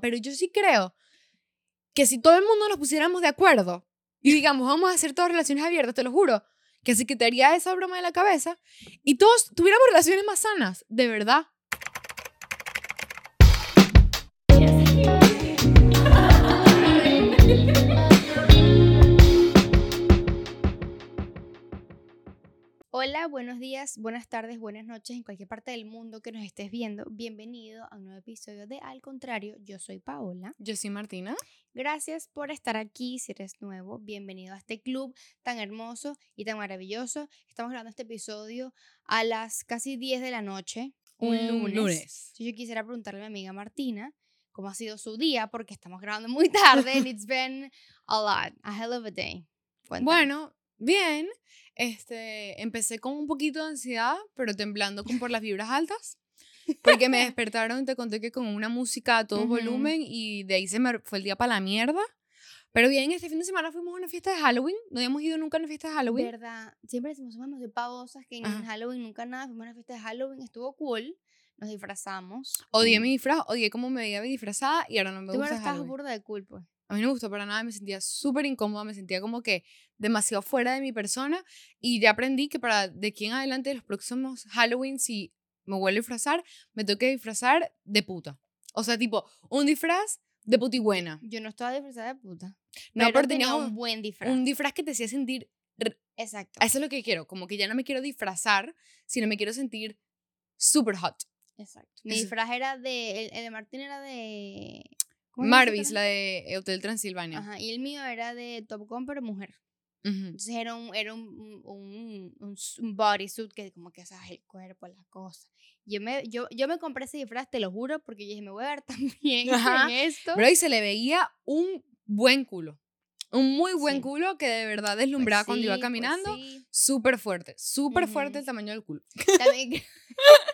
pero yo sí creo que si todo el mundo nos pusiéramos de acuerdo y digamos, vamos a hacer todas relaciones abiertas, te lo juro, que se quitaría esa broma de la cabeza y todos tuviéramos relaciones más sanas, de verdad. Hola, buenos días, buenas tardes, buenas noches en cualquier parte del mundo que nos estés viendo. Bienvenido a un nuevo episodio de Al Contrario. Yo soy Paola. Yo soy Martina. Gracias por estar aquí. Si eres nuevo, bienvenido a este club tan hermoso y tan maravilloso. Estamos grabando este episodio a las casi 10 de la noche, un lunes. lunes. Yo quisiera preguntarle a mi amiga Martina cómo ha sido su día, porque estamos grabando muy tarde and it's been a lot, a hell of a day. Cuéntame. Bueno, bien. Este, empecé con un poquito de ansiedad, pero temblando como por las vibras altas. Porque me despertaron, te conté que con una música a todo volumen y de ahí se me fue el día para la mierda. Pero bien, este fin de semana fuimos a una fiesta de Halloween. No habíamos ido nunca a una fiesta de Halloween. ¿Verdad? Siempre decimos, somos demasiado pavosas que en Ajá. Halloween nunca nada. Fuimos a una fiesta de Halloween, estuvo cool. Nos disfrazamos. Odié Mm. mi disfraz, odié cómo me veía disfrazada y ahora no me Tú gusta ahora estás burda de cool, pues. A mí no me gustó para nada, me sentía súper incómoda, me sentía como que demasiado fuera de mi persona y ya aprendí que para de aquí en adelante los próximos Halloween si me vuelvo a disfrazar, me tengo que disfrazar de puta. O sea, tipo, un disfraz de buena. Yo no estaba disfrazada de puta. No, pero pero tenía un un, buen disfraz. un disfraz que te hacía sentir, Exacto. eso es lo que quiero, como que ya no me quiero disfrazar, sino me quiero sentir super hot. Exacto. Mi disfraz era de. El, el de Martín era de. ¿Cómo se llama ese Marvis, la de Hotel Transilvania. Ajá. Y el mío era de Top Gun, pero mujer. Ujú. Entonces era un, era un, un, un, un bodysuit que como que sabes el cuerpo, la cosa. Yo me, yo, yo me compré ese disfraz, te lo juro, porque yo dije, me voy a ver tan bien Ajá. en esto. Pero ahí se le veía un buen culo. Un muy buen Sí. culo que de verdad Pues deslumbraba cuando iba pues caminando. Súper fuerte, súper fuerte el tamaño del culo. También,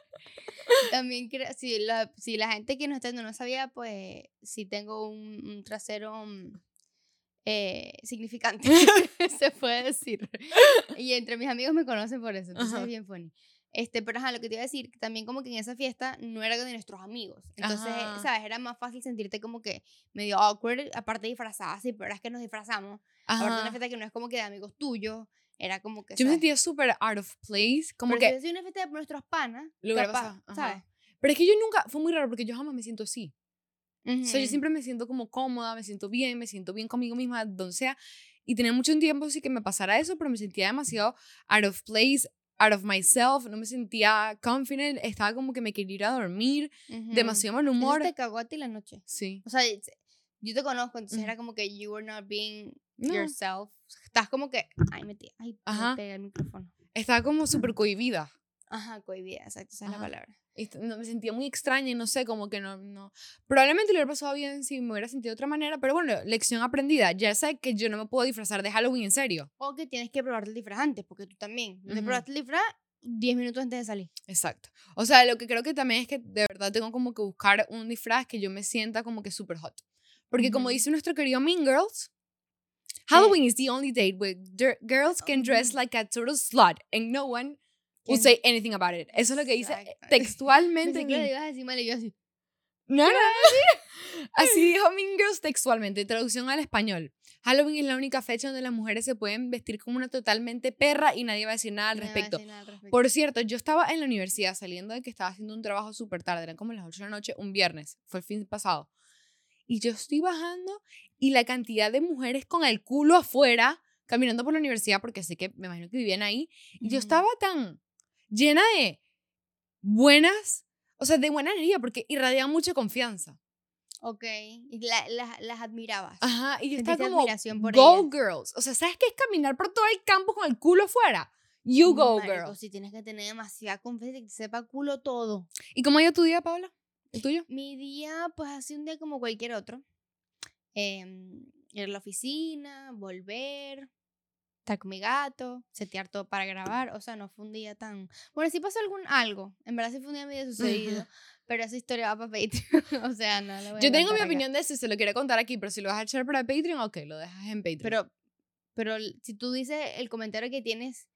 también creo, si la, si la gente que nos está viendo no sabía, pues sí tengo un, un trasero mm, eh, significante, se puede decir. Y entre mis amigos me conocen por eso, entonces Ajá. es bien funny. Este, pero ajá, lo que te iba a decir, también como que en esa fiesta no era de nuestros amigos. Entonces, Ajá. ¿sabes? Era más fácil sentirte como que medio awkward, aparte disfrazada, sí, pero es que nos disfrazamos. Aparte de una fiesta que no es como que de amigos tuyos, era como que, Yo me ¿sabes? sentía súper out of place, como Pero que... si una fiesta de nuestros panas, Lo capaz. ¿sabes? Pero es que yo nunca, fue muy raro porque yo jamás me siento así. O sea, yo siempre me siento como cómoda, me siento bien, me siento bien conmigo misma, donde sea. Y tenía mucho tiempo así que me pasara eso, pero me sentía demasiado out of place, out of myself, no me sentía confident, estaba como que me quería ir a dormir, Ujú. demasiado mal Eso humor. te cagó a ti la noche. Sí. O sea, yo te conozco, entonces Ujú. era como que you were not being No. yourself. Estás como que, ay, me, te- ay, me pegué el micrófono. Estaba como súper cohibida. Ajá, cohibida, exacto, esa es la palabra. No, me sentía muy extraña y no sé, como que no, no. Probablemente lo hubiera pasado bien si me hubiera sentido de otra manera, pero bueno, lección aprendida. Ya sé que yo no me puedo disfrazar de Halloween en serio. O que tienes que probarte el disfraz antes, porque tú también. No te Ujú. probaste el disfraz 10 minutos antes de salir. Exacto. O sea, lo que creo que también es que de verdad tengo como que buscar un disfraz que yo me sienta como que súper hot. Porque como Ujú. dice nuestro querido Mean Girls, Halloween is the only date where girls can dress like a total slut and no one will say anything about it. Eso es lo que dice textualmente. En que le Mean- ibas a decir mal y yo así. No, no, no, sí. Así dijo Mean Girls textualmente, traducción al español. Halloween es la única fecha donde las mujeres se pueden vestir como una totalmente perra y nadie va a decir nada al respecto. decir nada al respecto. Por cierto, yo estaba en la universidad saliendo de que estaba haciendo un trabajo súper tarde, eran como las 8 de la noche, un viernes, fue el fin pasado. Y yo estoy bajando y la cantidad de mujeres con el culo afuera caminando por la universidad, porque sé que me imagino que vivían ahí, y yo Ujú. estaba tan llena de buenas, o sea, de buena energía, porque irradiaban mucha confianza. Ok, y la- la- las admirabas. Ajá, y yo estaba como, admiración por go ellas. girls. O sea, ¿sabes qué es caminar por todo el campo con el culo afuera? You go, Marico, girl. Si tienes que tener demasiada confianza y que sepa culo todo. ¿Y cómo ha ido tu día, Paola? ¿El tuyo? Mi día, pues sido un día como cualquier otro. Em, ir a la oficina, volver, estar con mi gato, setear todo para grabar. O sea, no fue un día tan. Bueno, sí pasó algún algo. En verdad sí fue un día medio sucedido. Pero esa historia va para Patreon. o sea, no lo voy a Yo tengo mi acá. opinión de eso se lo quiero contar aquí, pero si lo vas a echar para Patreon, ok, lo dejas en Patreon. Pero, pero si tú dices el comentario que tienes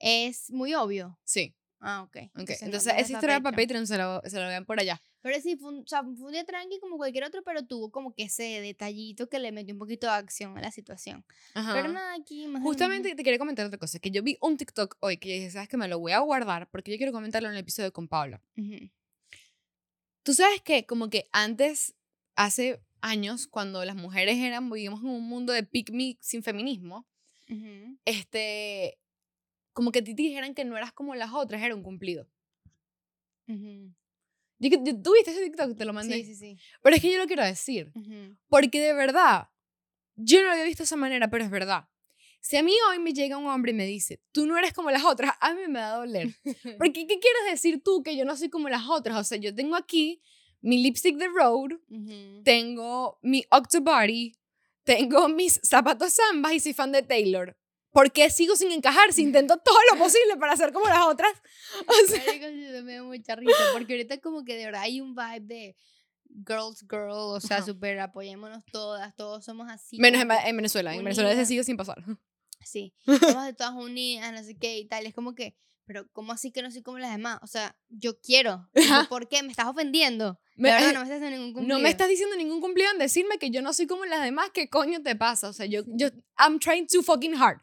es muy obvio. sí, Ah, ok. ok. no, Entonces, deja esa historia para Patreon. Se lo, se lo vean por allá. Pero sí, fue un, o sea, fue un día tranqui como cualquier otro, pero tuvo como que ese detallito que le metió un poquito de acción a la situación. Pero Ajá. nada, aquí más Justamente te quería comentar otra cosa, que yo vi un TikTok hoy que dije, sabes que me lo voy a guardar porque yo quiero comentarlo en el episodio con Paula. mismo. Ujú. Tú sabes que como que antes, hace años, cuando las mujeres eran, vivíamos en un mundo de pick me sin feminismo, Ujú. este, como que a ti te dijeran que no eras como las otras, era un cumplido. Ujú. Yo, que- yo- ¿Tú viste ese TikTok? Te lo mandé. Sí, sí, sí. Pero es que yo lo quiero decir. Ujú. Porque de verdad, yo no lo había visto de esa manera, pero es verdad. Si a mí hoy me llega un hombre y me dice, tú no eres como las otras, a mí me va a doler. Porque, ¿qué quieres decir tú que yo no soy como las otras? O sea, yo tengo aquí mi lipstick de Road, Ujú. tengo mi Octobody, tengo mis zapatos zambas y soy fan de Taylor. ¿Por qué sigo sin encajar si intento todo lo posible para ser como las otras? O sea, Marico, me da mucha risa, porque ahorita como que de verdad hay un vibe de girls, girl, o sea, Ajá. súper apoyémonos todas, todos somos así. menos en, en Venezuela. En Venezuela se unidas. sigue sin pasar. Sí, somos de todas unidas, no sé qué y tal. Es como que, pero ¿cómo así que no soy como las demás? O sea, yo quiero. ¿Por qué? ¿Me estás ofendiendo? Me- verdad, eh, no me estás haciendo ningún No cumplido. me estás diciendo ningún cumplido en decirme que yo no soy como las demás. ¿Qué coño te pasa? O sea, yo, yo, I'm trying too fucking hard.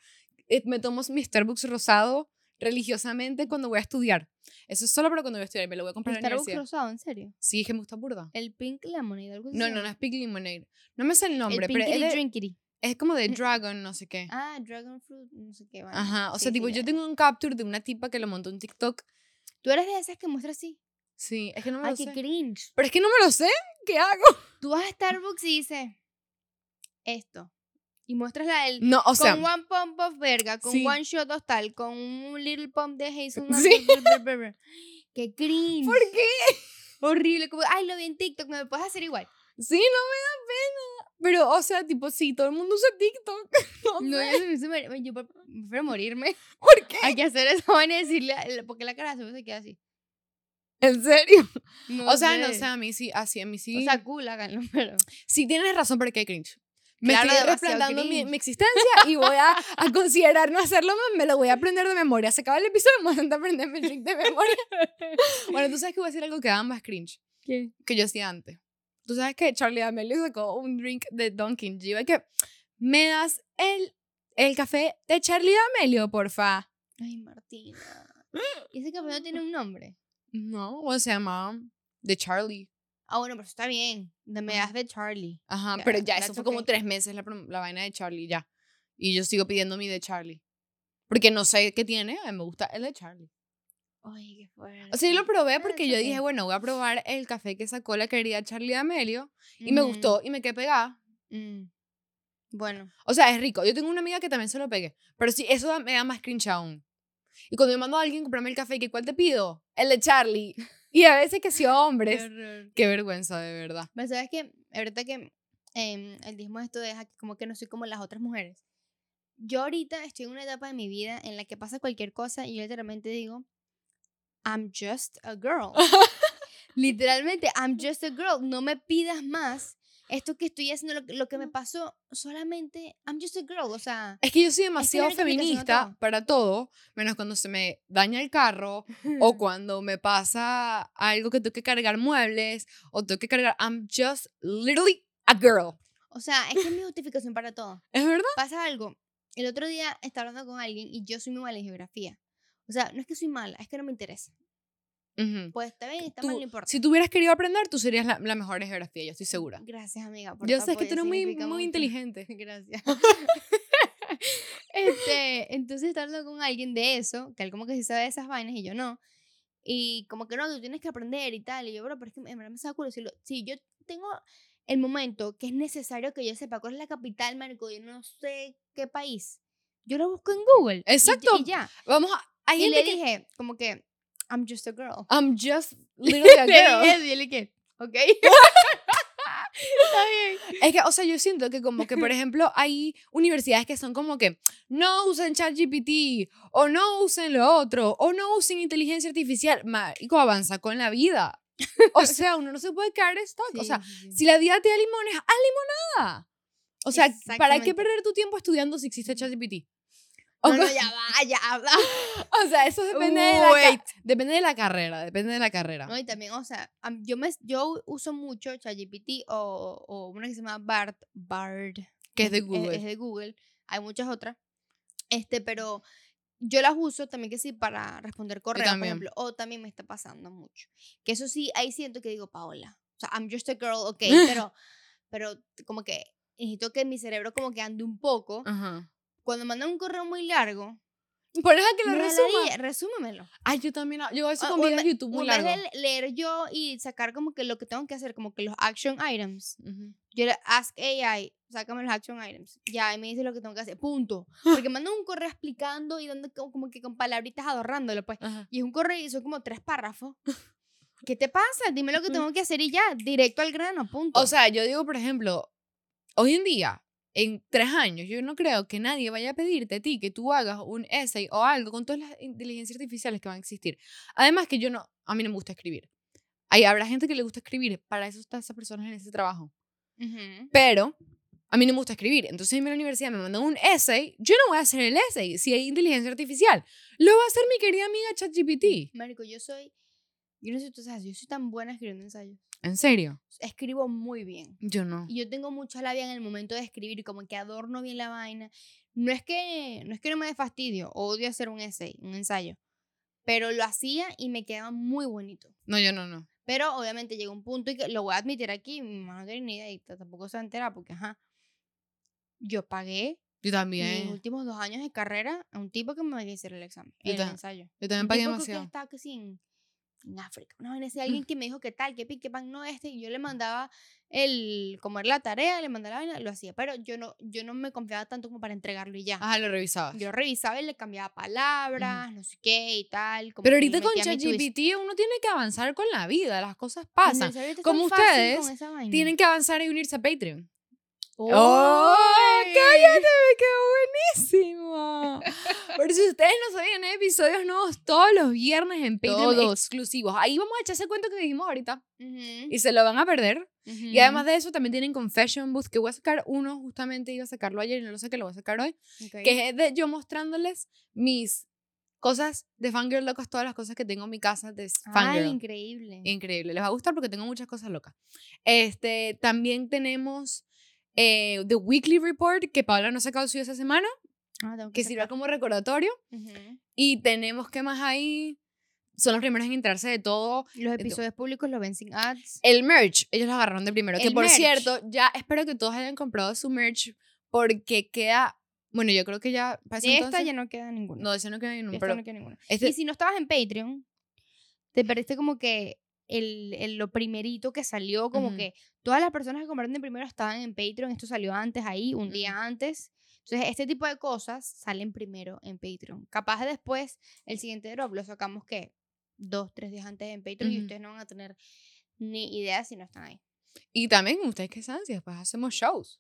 Eh, Me tomo mi Starbucks rosado religiosamente cuando voy a estudiar. Eso es solo para cuando voy a estudiar. Me lo voy a comprar en la Starbucks universidad. rosado, ¿en serio? Sí, es que me gusta burda. El pink lemonade, algo así. No, no, no es Pig Lemonade. No me sé el nombre, el pero es, de- drinkity. es como de Dragon, no sé qué. Ah, dragon fruit, no sé qué. bueno, Ajá, o sí, sea, sí, tipo, yo tengo un capture de una tipa que lo montó en TikTok. Tú eres de esas que muestra así. Sí, es que no me Ay, lo qué sé. cringe. Pero es que no me lo sé. ¿Qué hago? Tú vas a Starbucks y dices esto. Y muestras la del No, o sea, con one pump of verga, con sí. one shot of tal, con un little pump de hazelnut. Sí. Qué cringe. ¿por qué? Horrible. Como, ay, lo vi en TikTok, me puedes hacer igual. Sí, no me da pena. Pero, o sea, tipo, sí, todo el mundo usa TikTok. No, No, sé. yo, yo pre- prefiero morirme. ¿Por qué? Hay que hacer eso vaina y decirle, porque la cara se queda así. ¿En serio? No o sea, no sé. sé, a mí sí, así, a mí sí. O sea, cool, háganlo, pero. sí tienes razón porque hay cringe. Me Claro, estoy demasiado replanteando mi, mi existencia y voy a, a considerar no hacerlo más. Me lo voy a aprender de memoria. Se acaba el episodio, me voy a sentar a aprenderme el drink de memoria. bueno, tú sabes que voy a decir algo que daba más cringe ¿Qué? que yo hacía antes. Tú sabes que Charlie D'Amelio sacó un drink de Dunkin'. Yo iba que, ¿me das el, el café de Charlie D'Amelio, porfa? Ay, Martina. ¿Y ese café no tiene un nombre? No, o se llama de Charlie. Ah, bueno, pero está bien. Me das de Charlie. Ajá, pero ya, eso fue como tres meses la, la vaina de Charlie, ya. Y yo sigo pidiendo mi de Charlie. Porque no sé qué tiene, a mí me gusta el de Charlie. Ay, qué fuerte. O sea, yo lo probé porque yo dije, bueno, voy a probar el café que sacó la querida Charlie D'Amelio. Y me gustó y me quedé pegada. mm. Bueno, O sea, es rico. Yo tengo una amiga que también se lo pegué. Pero sí, eso me da más cringe aún. Y cuando me mando a alguien a comprarme el café, ¿que ¿cuál te pido? El de Charlie. Y a veces que sí, hombres. horror. Qué vergüenza, de verdad. Pero sabes que ahorita que em, el dismo esto deja como que no soy como las otras mujeres. Yo ahorita estoy en una etapa de mi vida en la que pasa cualquier cosa y yo literalmente digo, I'm just a girl. literalmente, I'm just a girl. No me pidas más. Esto que estoy haciendo, lo, que- lo que me pasó, solamente, I'm just a girl. O sea, Es que yo soy demasiado feminista todo. para todo, menos cuando se me daña el carro o cuando me pasa algo que tengo que cargar muebles o tengo que cargar. I'm just literally a girl. o sea, es que es mi justificación para todo. ¿Es verdad? pasa algo. El otro día estaba hablando con alguien y yo soy muy mala en geografía. O sea, no es que soy mala, es que no me interesa. Pues está bien, está Tú, mal, no importa. si tú hubieras querido aprender, tú serías la, la mejor en geografía, yo estoy segura. Gracias, amiga. por Yo sé que tú eres muy, muy mucho. inteligente. Gracias. este, entonces estaba hablando con alguien de eso, que él como que sí sabe de esas vainas y yo no. Y como que no, tú tienes que aprender y tal. Y yo, bro, pero es que en verdad me saca culo. Si, lo- si yo tengo el momento que es necesario que yo sepa cuál es la capital, marico, yo no sé qué país, yo lo busco en Google. y Exacto. Y, ya. Vamos a. Hay Y gente le que. dije, como que, I'm just a girl. I'm just literally a girl. y él dije, ok. Está bien. Es que, o sea, yo siento que como que, por ejemplo, hay universidades que son como que no usen ChatGPT o no usen lo otro o no usen inteligencia artificial. Marico, avanza con la vida. O sea, uno no se puede quedar stock. o sea, si la vida te da limones, haz limonada. O sea, ¿para qué perder tu tiempo estudiando si existe ChatGPT? No, no, ya va, ya va. o sea, eso depende de, la depende de la carrera, depende de la carrera. No, y también, o sea, yo, me, yo uso mucho ChatGPT o, o una que se llama BART, BARD, que es de es- Google. Es, de Google. Hay muchas otras. Este, pero yo las uso también que sí para responder correos, por ejemplo. O también me está pasando mucho. Que eso sí, ahí siento que digo, Paola. O sea, I'm just a girl, ok, pero, pero como que necesito que mi cerebro como que ande un poco. Ajá. Cuando mandan un correo muy largo, Pones a que lo resuma. resúmemelo. Ay, yo también. Yo eso Ah, con videos de YouTube muy de leer yo y sacar como que lo que tengo que hacer, como que los action items. Ujú. Yo le ask AI, sácame los action items. Ya, y me dice lo que tengo que hacer. Punto. Porque mandan un correo explicando y dando como, como que con palabritas adornándolo, pues. Ajá. Y es un correo y son como tres párrafos. ¿Qué te pasa? Dime lo que tengo que hacer y ya, directo al grano, punto. O sea, yo digo, por ejemplo, hoy en día, en tres años, yo no creo que nadie vaya a pedirte a ti que tú hagas un essay o algo con todas las inteligencias artificiales que van a existir. Además que yo no, a mí no me gusta escribir. Ahí habrá gente que le gusta escribir, para eso están esas personas en ese trabajo. Ujú. Pero a mí no me gusta escribir. Entonces, en la universidad me mandan un essay, yo no voy a hacer el essay si hay inteligencia artificial. Lo va a hacer mi querida amiga ChatGPT. Marico, yo soy, yo no sé tú sabes, yo soy tan buena escribiendo ensayos. ¿En serio? Escribo muy bien. Yo no. Y yo tengo mucha labia en el momento de escribir y como que adorno bien la vaina. No es que no, es que no me dé fastidio, odio hacer un essay, un ensayo, pero lo hacía y me quedaba muy bonito. No, yo no, no. Pero obviamente llegó un punto y que lo voy a admitir aquí, mi mamá no tiene ni idea y tampoco se va a enterar porque, ajá, yo pagué Yo mis también. últimos dos años de carrera a un tipo que me hiciera el examen, Yo el ensayo. Yo también Un pagué tipo creo que demasiado. estaba casi en, en África. No, en ese alguien que me dijo que tal, que pique pan, no este. Y yo le mandaba el comer la tarea, le mandaba la vaina, lo hacía. Pero yo no, yo no me confiaba tanto como para entregarlo y ya. Ajá, lo revisabas. Yo revisaba y le cambiaba palabras, no sé qué y tal. como Pero ahorita con. ChatGPT uno tiene que avanzar con la vida, las cosas pasan. Como ustedes. Tienen que avanzar y unirse a Patreon. ¡Oh! ¡Ay! ¡Cállate! Me quedó buenísimo. Por si ustedes no sabían, hay episodios nuevos todos los viernes en Patreon Todos. exclusivos. Ahí vamos a echar ese cuento que dijimos ahorita Ujú, y se lo van a perder. Y además de eso también tienen Confession Booth, que voy a sacar uno, justamente iba a sacarlo ayer y no lo sé que lo voy a sacar hoy, que es de yo mostrándoles mis cosas de fangirl locas, todas las cosas que tengo en mi casa de Ay, fangirl. increíble. Increíble, les va a gustar porque tengo muchas cosas locas. Este, también tenemos eh, The Weekly Report, que Paula no ha sacado suyo esa semana, Ah, tengo que sirva como recordatorio. Ujú. Y tenemos, ¿qué más hay? Son los primeros en enterarse de todo. Los episodios públicos los ven sin ads. El merch, ellos lo agarraron de primero. que El por merch. cierto, ya espero que todos hayan comprado su merch porque queda. Bueno, yo creo que ya. para De esta entonces- ya no queda ninguna. No, ese no queda ninguno. De esta Pero no queda ninguna. este- Y si no estabas en Patreon, te perdiste como que el, el- lo primerito que salió, como Ujú. que todas las personas que compraron de primero estaban en Patreon, esto salió antes ahí, un día antes. Entonces, este tipo de cosas salen primero en Patreon. Capaz de después, el siguiente drop lo sacamos que dos, tres días antes en Patreon y Ujú. ustedes no van a tener ni idea si no están ahí. Y también, ustedes que saben, si después hacemos shows.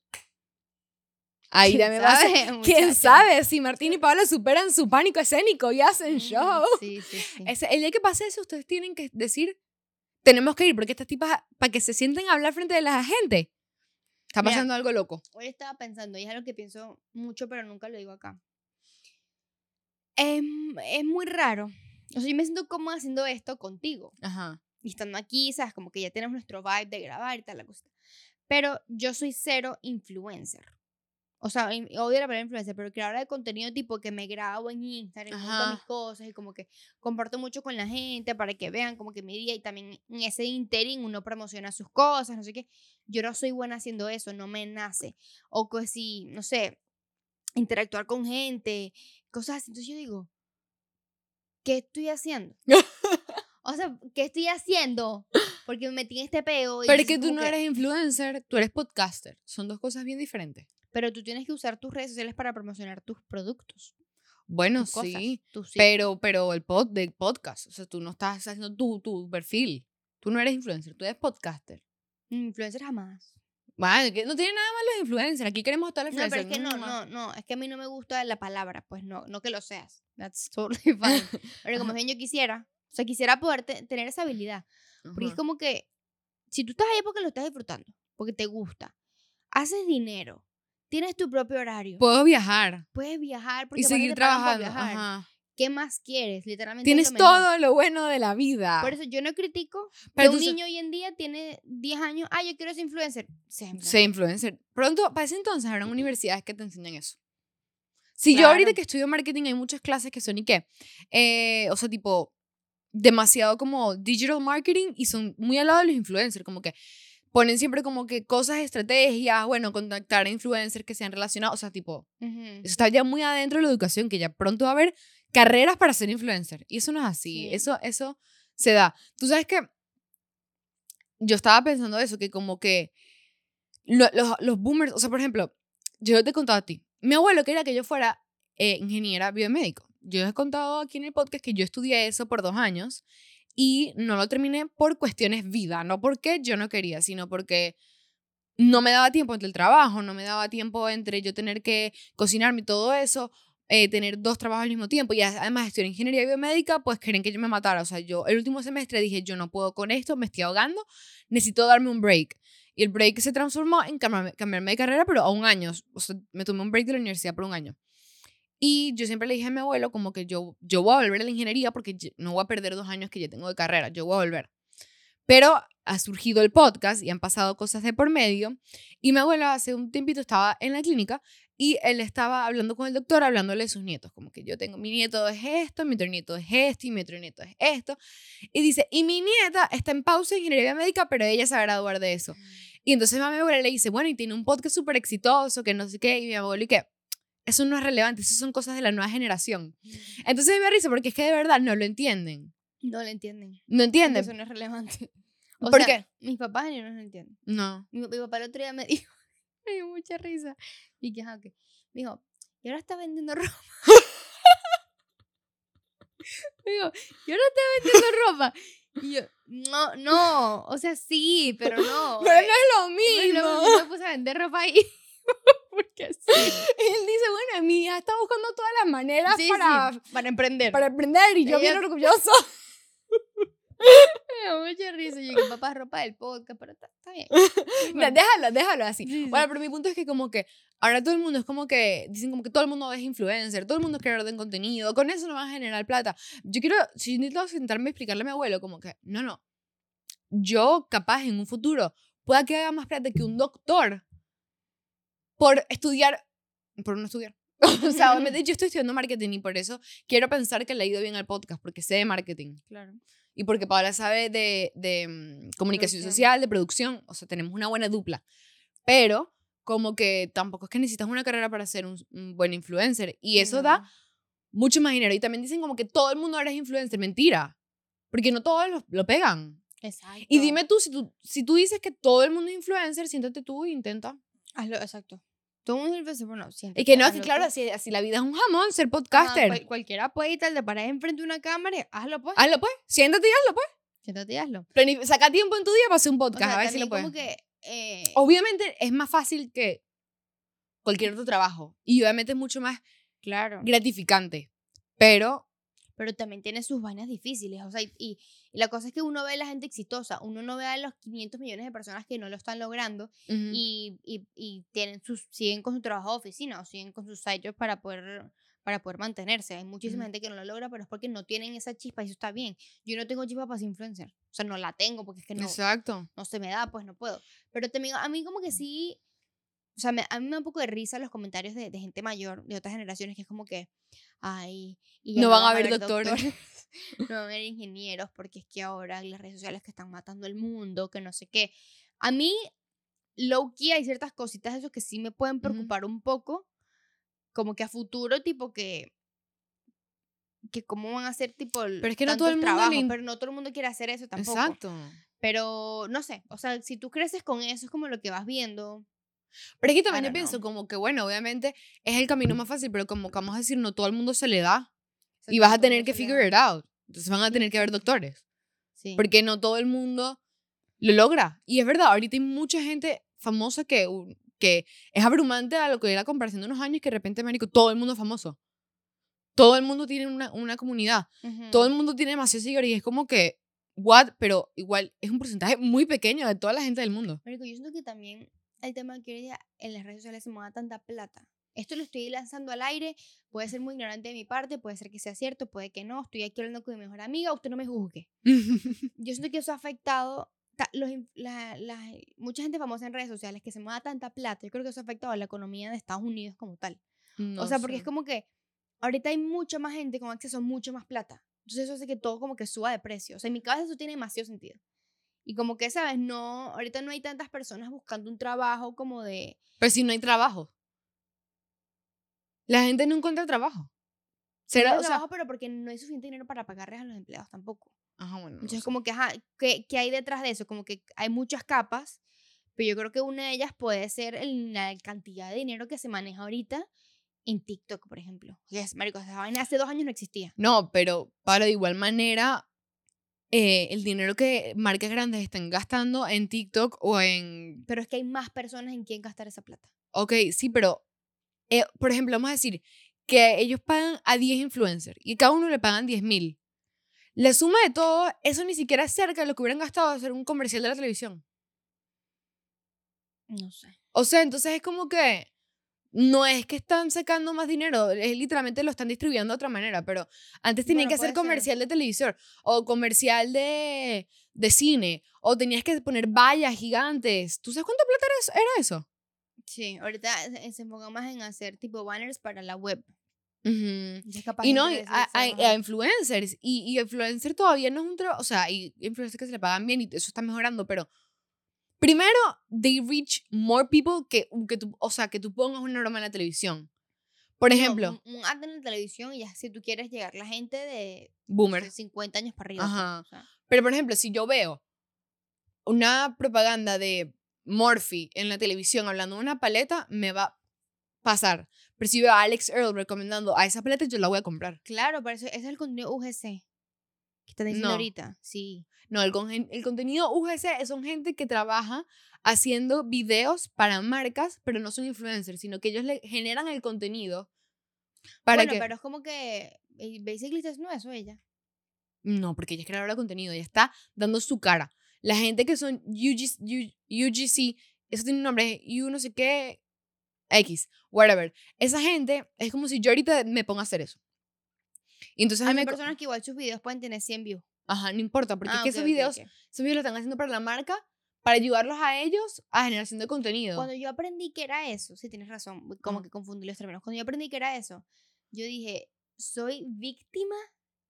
Ahí ¿Quién también va a ser- sabe, ¿Quién sabe si Martín y Paola superan su pánico escénico y hacen Mm, show? Sí, sí, sí. Ese- el día que pase eso, ustedes tienen que decir, tenemos que ir, porque estas tipas, para que se sienten a hablar frente de la gente, está Mira, pasando algo loco. Hoy estaba pensando, y es algo que pienso mucho, pero nunca lo digo acá. Es, es muy raro. O sea, yo me siento cómoda haciendo esto contigo. Ajá. Y estando aquí, ¿sabes? Como que ya tenemos nuestro vibe de grabar y tal la cosa. Pero yo soy cero influencer. O sea, odio la palabra influencer, pero creadora de contenido tipo que me grabo en Instagram, Ajá. mis cosas y como que comparto mucho con la gente para que vean como que mi día y también en ese interín uno promociona sus cosas, no sé qué. Yo no soy buena haciendo eso, no me nace. O que si, no sé, interactuar con gente, cosas así. Entonces yo digo, ¿qué estoy haciendo? O sea, ¿qué estoy haciendo? Porque me metí en este peo. y Pero es que tú no eres influencer, tú eres podcaster. Son dos cosas bien diferentes. Pero tú tienes que usar tus redes sociales para promocionar tus productos. Bueno, tus cosas, sí, sí. pero, pero el pod del podcast, o sea, tú no estás haciendo tu, tu perfil. Tú no eres influencer, tú eres podcaster. Influencer jamás. Bueno, que no tiene nada malo los influencers. Aquí queremos estar los No, pero influencers. es que no, ma. no, no. Es que a mí no me gusta la palabra, pues no, no que lo seas. That's totally fine. Pero como bien yo quisiera. O sea, quisiera poder te- tener esa habilidad. Porque es Ajá. como que si tú estás ahí porque lo estás disfrutando, porque te gusta, haces dinero, tienes tu propio horario. Puedo viajar Puedes viajar porque y seguir trabajando. viajar. Ajá. ¿Qué más quieres? Literalmente. es Tienes lo todo lo bueno de la vida. Por eso yo no critico Pero que un niño hoy en día tiene 10 años. Ah, yo quiero ser influencer. Sé influencer. Pronto, para ese entonces, habrán universidades que te enseñan eso. Si yo ahorita Claro. que estudio marketing hay muchas clases que son y qué. Eh, o sea, tipo, demasiado como digital marketing y son muy al lado de los influencers, como que ponen siempre como que cosas, estrategias, bueno, contactar a influencers que sean relacionados, o sea, tipo, Ujú. eso está ya muy adentro de la educación, que ya pronto va a haber carreras para ser influencer. Y eso no es así, Sí. eso, eso se da. Tú sabes que yo estaba pensando eso, que como que lo- los, los boomers, o sea, por ejemplo, yo te he contado a ti, mi abuelo quería que yo fuera eh, ingeniera biomédico. Yo he contado aquí en el podcast que yo estudié eso por dos años y no lo terminé por cuestiones vida, no porque yo no quería, sino porque no me daba tiempo entre el trabajo, no me daba tiempo entre yo tener que cocinarme y todo eso, eh, tener dos trabajos al mismo tiempo y además estudiar ingeniería biomédica, pues querían que yo me matara. O sea, yo el último semestre dije, yo no puedo con esto, me estoy ahogando, necesito darme un break. Y el break se transformó en cambiarme, cambiarme de carrera, pero a un año. O sea, me tomé un break de la universidad por un año. Y yo siempre le dije a mi abuelo como que yo, yo voy a volver a la ingeniería porque no voy a perder dos años que ya tengo de carrera, yo voy a volver. Pero ha surgido el podcast y han pasado cosas de por medio. Y mi abuelo hace un tiempito estaba en la clínica y él estaba hablando con el doctor, hablándole de sus nietos. Como que yo tengo, mi nieto es esto, mi otro nieto es esto y mi otro nieto es esto. Y dice, y mi nieta está en pausa en ingeniería médica, pero ella se va a graduar de eso. Y entonces mi abuela le dice, bueno, y tiene un podcast súper exitoso, que no sé qué. Y mi abuelo, y que eso no es relevante, eso son cosas de la nueva generación. Entonces me risa porque es que de verdad no lo entienden. No lo entienden. No entienden. Eso no es relevante. O ¿Por sea, qué? Mis papás ni no lo entienden. No. Mi, mi papá el otro día me dijo, me dio mucha risa. Y que, ajá, ok. Me dijo, y ahora está vendiendo ropa. me dijo, y ahora está vendiendo ropa. Y yo, no, no, o sea, sí, pero no. Pero no es lo No mismo. Yo me puse a vender ropa ahí. Porque sí. Él dice, bueno, mi hija está buscando todas las maneras Sí, para, sí, para emprender. para emprender y yo Ella- bien orgulloso. Me dio mucha risa. Yo que papá ropa del podcast, pero está, está bien. No, déjalo, déjalo así. Sí, sí. Bueno, pero mi punto es que como que ahora todo el mundo es como que, dicen como que todo el mundo es influencer, todo el mundo es creador de contenido, con eso no van a generar plata. Yo quiero, si necesito sentarme y explicarle a mi abuelo como que, no, no, yo capaz en un futuro pueda que haga más plata que un doctor por estudiar, por no estudiar. o sea, obviamente yo estoy estudiando marketing y por eso quiero pensar que le ha ido bien al podcast, porque sé de marketing. Claro. Y porque Paola sabe de, de mm, comunicación Producción. social, de producción, o sea, tenemos una buena dupla. Pero como que tampoco es que necesitas una carrera para ser un, un buen influencer. Y eso da mucho más dinero. Y también dicen como que todo el mundo ahora es influencer. Mentira. Porque no todos lo, lo pegan. Exacto. Y dime tú, si tú, si tú dices que todo el mundo es influencer, siéntate tú e intenta. Hazlo, exacto. Todo el mundo es influencer, Y que no, es que claro, así, así la vida es un jamón, ser Ajá, podcaster. cual- cualquiera puede ir de parar enfrente de una cámara y hazlo pues. Hazlo pues, siéntate y hazlo pues. Siéntate y hazlo. Planifi- saca tiempo en tu día para hacer un O podcast, sea, a ver si lo puedes. como que... eh, Obviamente es más fácil que cualquier otro trabajo. Y obviamente es mucho más claro. gratificante. Pero Pero también tiene sus vainas difíciles. O sea, y, la cosa es que uno ve a la gente exitosa. Uno no ve a los 500 millones de personas que no lo están logrando y, y, y tienen sus, siguen con su trabajo de oficina o siguen con sus side jobs para poder, para poder mantenerse. Hay muchísima gente que no lo logra, pero es porque no tienen esa chispa y eso está bien. Yo no tengo chispa para ser influencer. O sea, no la tengo porque es que no, exacto. no se me da, pues no puedo. Pero también a mí como que sí, o sea, me- a mí me da un poco de risa los comentarios de, de gente mayor, de otras generaciones, que es como que, ay, y ya No van a haber doctores. no van a haber ingenieros, porque es que ahora las redes sociales que están matando el mundo, que no sé qué. A mí, low key, hay ciertas cositas de eso que sí me pueden preocupar un poco, como que a futuro, tipo que que cómo van a hacer tipo Pero es que no todo el mundo le trabajos, in- pero no todo el mundo quiere hacer eso tampoco. Exacto. Pero no sé, o sea, si tú creces con eso, es como lo que vas viendo. Pero es que también yo pienso know. como que, bueno, obviamente es el camino más fácil, pero como que vamos a decir, no todo el mundo se le da. Y vas a tener que figure it out. Entonces van a tener que haber doctores. Sí. Porque no todo el mundo lo logra. Y es verdad, ahorita hay mucha gente famosa que, que es abrumante a lo que era comparación de unos años que de repente, marico, todo el mundo es famoso. Todo el mundo tiene una, una comunidad. Todo el mundo tiene demasiados seguidores y es como que, what? Pero igual es un porcentaje muy pequeño de toda la gente del mundo. Marico, yo siento que también el tema que hoy día en las redes sociales se mueva tanta plata. Esto lo estoy lanzando al aire, puede ser muy ignorante de mi parte, puede ser que sea cierto, puede que no, estoy aquí hablando con mi mejor amiga, usted no me juzgue. Yo siento que eso ha afectado ta- los, la- la- mucha gente famosa en redes sociales que se mueva tanta plata, yo creo que eso ha afectado a la economía de Estados Unidos como tal. No o sea, porque es sé. como que ahorita hay mucha más gente con acceso a mucho más plata. Entonces eso hace que todo como que suba de precio. O sea, en mi cabeza eso tiene demasiado sentido. Y como que, ¿sabes? No, ahorita no hay tantas personas buscando un trabajo como de... Pero si no hay trabajo. La gente no encuentra trabajo. Será, Será, o sea, trabajo, pero porque no hay suficiente dinero para pagarles a los empleados tampoco. ajá, bueno, no Entonces, como que, ajá, ¿qué, qué hay detrás de eso? Como que hay muchas capas, pero yo creo que una de ellas puede ser el- la cantidad de dinero que se maneja ahorita en TikTok, por ejemplo. Que es, marico, esa vaina hace dos años no existía. No, pero para de igual manera, eh, el dinero que marcas grandes están gastando en TikTok o en... Pero es que hay más personas en quien gastar esa plata. Ok, sí, pero, eh, por ejemplo, vamos a decir que ellos pagan a 10 influencers y cada uno le pagan 10 mil. La suma de todo, eso ni siquiera es cerca de lo que hubieran gastado hacer un comercial de la televisión. No sé. O sea, entonces es como que no es que están sacando más dinero, es literalmente lo están distribuyendo de otra manera, pero antes tenían Bueno, que hacer puede ser. comercial de televisor o comercial de, de cine o tenías que poner vallas gigantes. ¿Tú sabes cuánta plata era eso? Era eso? Sí, ahorita se, se enfoca más en hacer tipo banners para la web. Entonces, capaz Y no, a, a- a influencers. Y, y influencer todavía no es un trabajo. O sea, hay influencers que se le pagan bien y eso está mejorando, pero. Primero, they reach more people que, que tú, o sea, que tú pongas una broma en la televisión. Por No, ejemplo, un, un ad en la televisión y ya si tú quieres llegar la gente de boomer. no sé, 50 años para arriba. Ajá. o sea, Pero, por ejemplo, si yo veo una propaganda de Morphe en la televisión hablando de una paleta, me va a pasar. Pero si veo a Alex Earl recomendando a esa paleta, yo la voy a comprar. claro, pero eso- ese es el contenido UGC. Que están diciendo No. ahorita. Sí. No, el, congen- el contenido UGC son gente que trabaja haciendo videos para marcas, pero no son influencers, sino que ellos le generan el contenido para bueno, que... pero es como que eh, Basically haciendo eso ella. No, porque ella es creadora de contenido, ella está dando su cara. La gente que son UGC, UGC eso tiene un nombre, U no sé qué, X, whatever. Esa gente es como si yo ahorita me ponga a hacer eso. Y entonces Hay personas que igual sus videos pueden tener 100 views. Ajá, no importa, porque Ah, es que esos videos, ok. esos videos lo están haciendo para la marca, para ayudarlos a ellos a generación de contenido. Cuando yo aprendí que era eso, sí tienes razón, como Ajá. que confundí los términos. Cuando yo aprendí que era eso, yo dije, soy víctima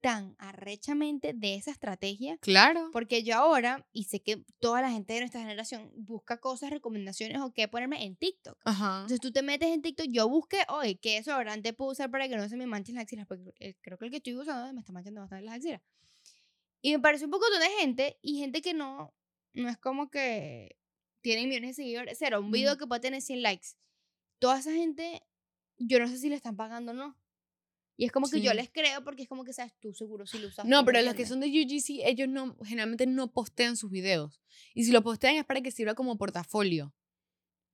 tan arrechamente de esa estrategia Claro. porque yo ahora, y sé que toda la gente de nuestra generación busca cosas, recomendaciones o qué ponerme en TikTok. Ajá. Entonces tú te metes en TikTok, yo busqué hoy qué desodorante puedo usar para que no se me manchen las axilas, porque creo que el que estoy usando me está manchando bastante las axilas. Y me parece un poco de gente y gente que no, no es como que tiene millones de seguidores, cero, un video que puede tener 100 likes. Toda esa gente, yo no sé si le están pagando o no. Y es como que yo Sí. les creo porque es como que sabes tú seguro si lo usas. No, pero los que son de UGC, ellos no, generalmente no postean sus videos. Y si lo postean es para que sirva como portafolio.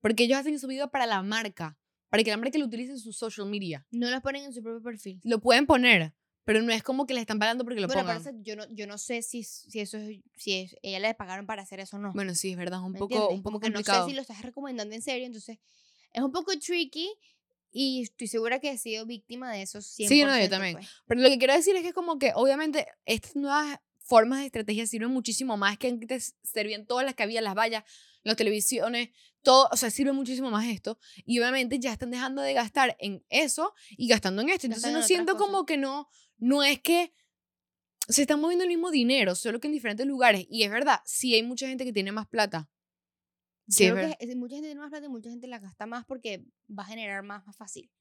Porque ellos hacen su video para la marca, para que la marca lo utilice en su social media. No los ponen en su propio perfil. Lo pueden poner, pero no es como que le están pagando porque lo Bueno, pongan. parece, yo no, yo no sé si, si eso es, si es, ella le pagaron para hacer eso o no. Bueno, sí, es verdad, es un ¿me poco, entiendes? un poco Como que complicado. no sé si lo estás recomendando en serio, entonces es un poco tricky y estoy segura que he sido víctima de eso 100%. Sí, no, yo también. pues. Pero lo que quiero decir es que como que obviamente estas nuevas formas de estrategia sirven muchísimo más que antes servían todas las que había, las vallas, las televisiones, todo, o sea, sirve muchísimo más esto. Y obviamente ya están dejando de gastar en eso y gastando en esto. Entonces en no otras siento cosas. como que no, no es que se están moviendo el mismo dinero, solo que en diferentes lugares. Y es verdad, sí hay mucha gente que tiene más plata. Sí, Creo verdad. que es- mucha gente tiene más plata y mucha gente la gasta más porque va a generar más, más fácil.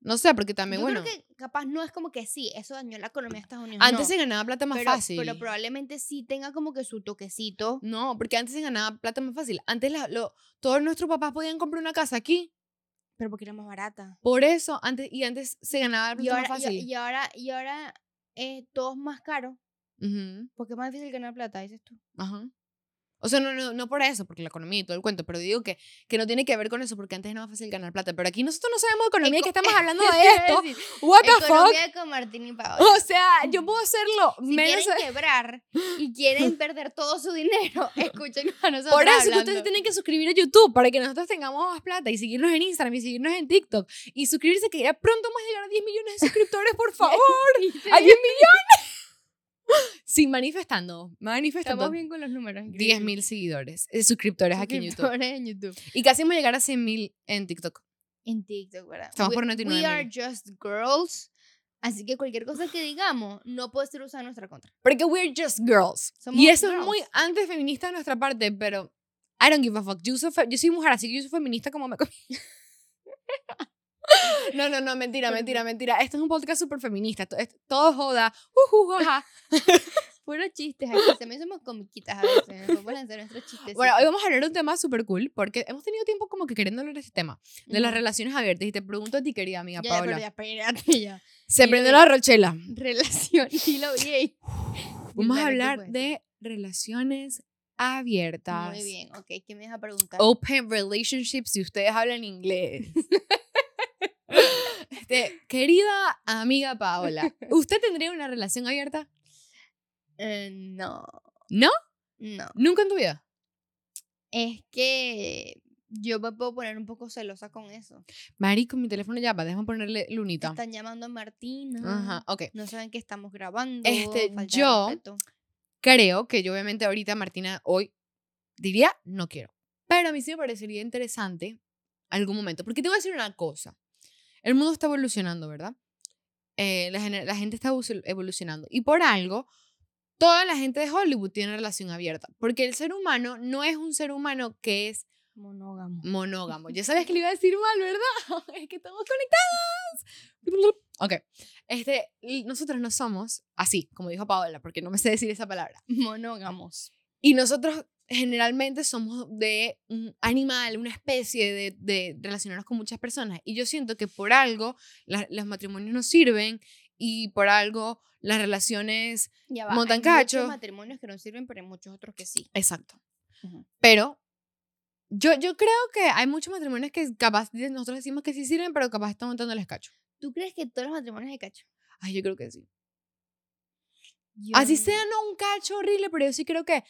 No sé, porque también, Yo bueno, creo que capaz no es como que sí, eso dañó la economía de Estados Unidos. antes no, se ganaba plata más pero, fácil. Pero probablemente sí tenga como que su toquecito. No, porque antes se ganaba plata más fácil. Antes la- lo- todos nuestros papás podían comprar una casa aquí. Pero porque era más barata. Por eso, antes, y antes se ganaba plata Y ahora, más y, fácil. y ahora, y ahora eh, todo es más caro. Ujú, Porque es más difícil ganar plata, dices tú. Ajá. O sea, no, no, no por eso, porque la economía y todo el cuento, pero digo que, que no tiene que ver con eso, porque antes era más fácil ganar plata. Pero aquí nosotros no sabemos de economía, que Eco- estamos hablando de esto. What the fuck? Economía con Martín y Paola. O sea, yo puedo hacerlo Si menos. quieren quebrar y quieren perder todo su dinero, escuchen a nosotros Por eso que ustedes tienen que suscribir a YouTube para que nosotros tengamos más plata y seguirnos en Instagram y seguirnos en TikTok y suscribirse que ya pronto vamos a llegar a 10 millones de suscriptores, por favor. a 10 millones. Sí, manifestando, manifestando. Estamos bien con los números. 10 mil seguidores, eh, suscriptores aquí en YouTube. Suscriptores en YouTube. Y casi vamos a llegar a 100 mil en TikTok. En TikTok, ¿verdad? Estamos We- por 99 We are just girls. Así que cualquier cosa que digamos no puede ser usada en nuestra contra. Porque we're just girls. Somos y eso es girls. muy antifeminista de nuestra parte, pero I don't give a fuck. Yo fe- yo soy mujer, así que yo soy feminista como me comí. No, no, no, mentira, mentira, mentira. Esto es un podcast súper feminista. to- es- Todo joda. Uh, uh. Puros chistes aquí. También somos comiquitas a veces. Nos podemos lanzar nuestros chistes. Bueno, hoy vamos a hablar de un tema súper cool porque hemos tenido tiempo como que queriendo hablar de este tema, de las relaciones abiertas. Y te pregunto a ti, querida amiga Ya, pero ya, espérate ya. Se Dilo prendió la rochela. Relación. Dilo bien. Vamos Dale, a hablar de relaciones abiertas. Muy bien, ok. ¿Qué me vas a preguntar? Open relationships si ustedes hablan inglés. Este, querida amiga Paola, ¿usted tendría una relación abierta? Eh, no. ¿No? No. ¿Nunca en tu vida? Es que yo me puedo poner un poco celosa con eso. Marico, mi teléfono ya va, déjame ponerle lunita. Están llamando a Martina. Ajá, ok. No saben que estamos grabando. Este, yo-. Creo que yo obviamente ahorita Martina hoy diría no quiero. Pero a mí sí me parecería interesante algún momento. Porque te voy a decir una cosa. El mundo está evolucionando, ¿verdad? Eh, la, gente está evolucionando. Y por algo, toda la gente de Hollywood tiene relación abierta. Porque el ser humano no es un ser humano que es Monógamo. monógamo. Ya sabes que le iba a decir mal, ¿verdad? es que estamos conectadas. Ok. Este, nosotros no somos así, como dijo Paola, porque no me sé decir esa palabra. Monógamos. Y nosotros generalmente somos de un animal, una especie de, de relacionarnos con muchas personas. Y yo siento que por algo la- los matrimonios nos sirven y por algo las relaciones... Va. Montan hay cacho. muchos matrimonios que no sirven, pero hay muchos otros que sí. Exacto. Ujú. Pero yo, yo creo que hay muchos matrimonios que capaz, nosotros decimos que sí sirven, pero capaz están montándoles cacho. ¿Tú crees que todos los matrimonios de cacho? Ay, yo creo que sí. Yo Así sea, no un cacho horrible, pero yo sí creo que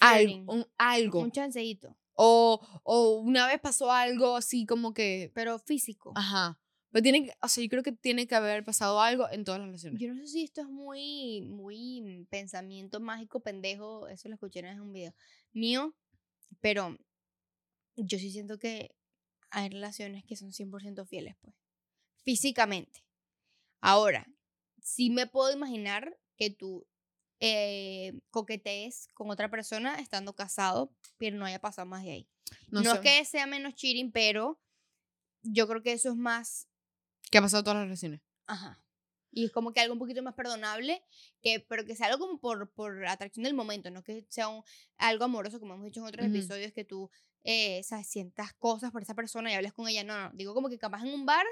algo. Un, algo. Un chanceíto. O, o una vez pasó algo así como que... Pero físico. Ajá. Pero tiene o sea, yo creo que tiene que haber pasado algo en todas las relaciones. Yo no sé si esto es muy, muy mm, pensamiento mágico, pendejo. Eso lo escuché en un video mío. Pero yo sí siento que hay relaciones que son 100% fieles, pues. Físicamente. Ahora, sí me puedo imaginar que tú eh, coquetees con otra persona estando casado, pero no haya pasado más de ahí. No, sé. es que sea menos cheating, pero yo creo que eso es más ¿Qué ha pasado en todas las relaciones? Ajá. Y es como que algo un poquito más perdonable, que, pero que sea algo como por, por atracción del momento, no que sea un- algo amoroso, como hemos dicho en otros Ujú. episodios, que tú eh, sientas cosas por esa persona y hables con ella. No, no, digo como que capaz en un bar,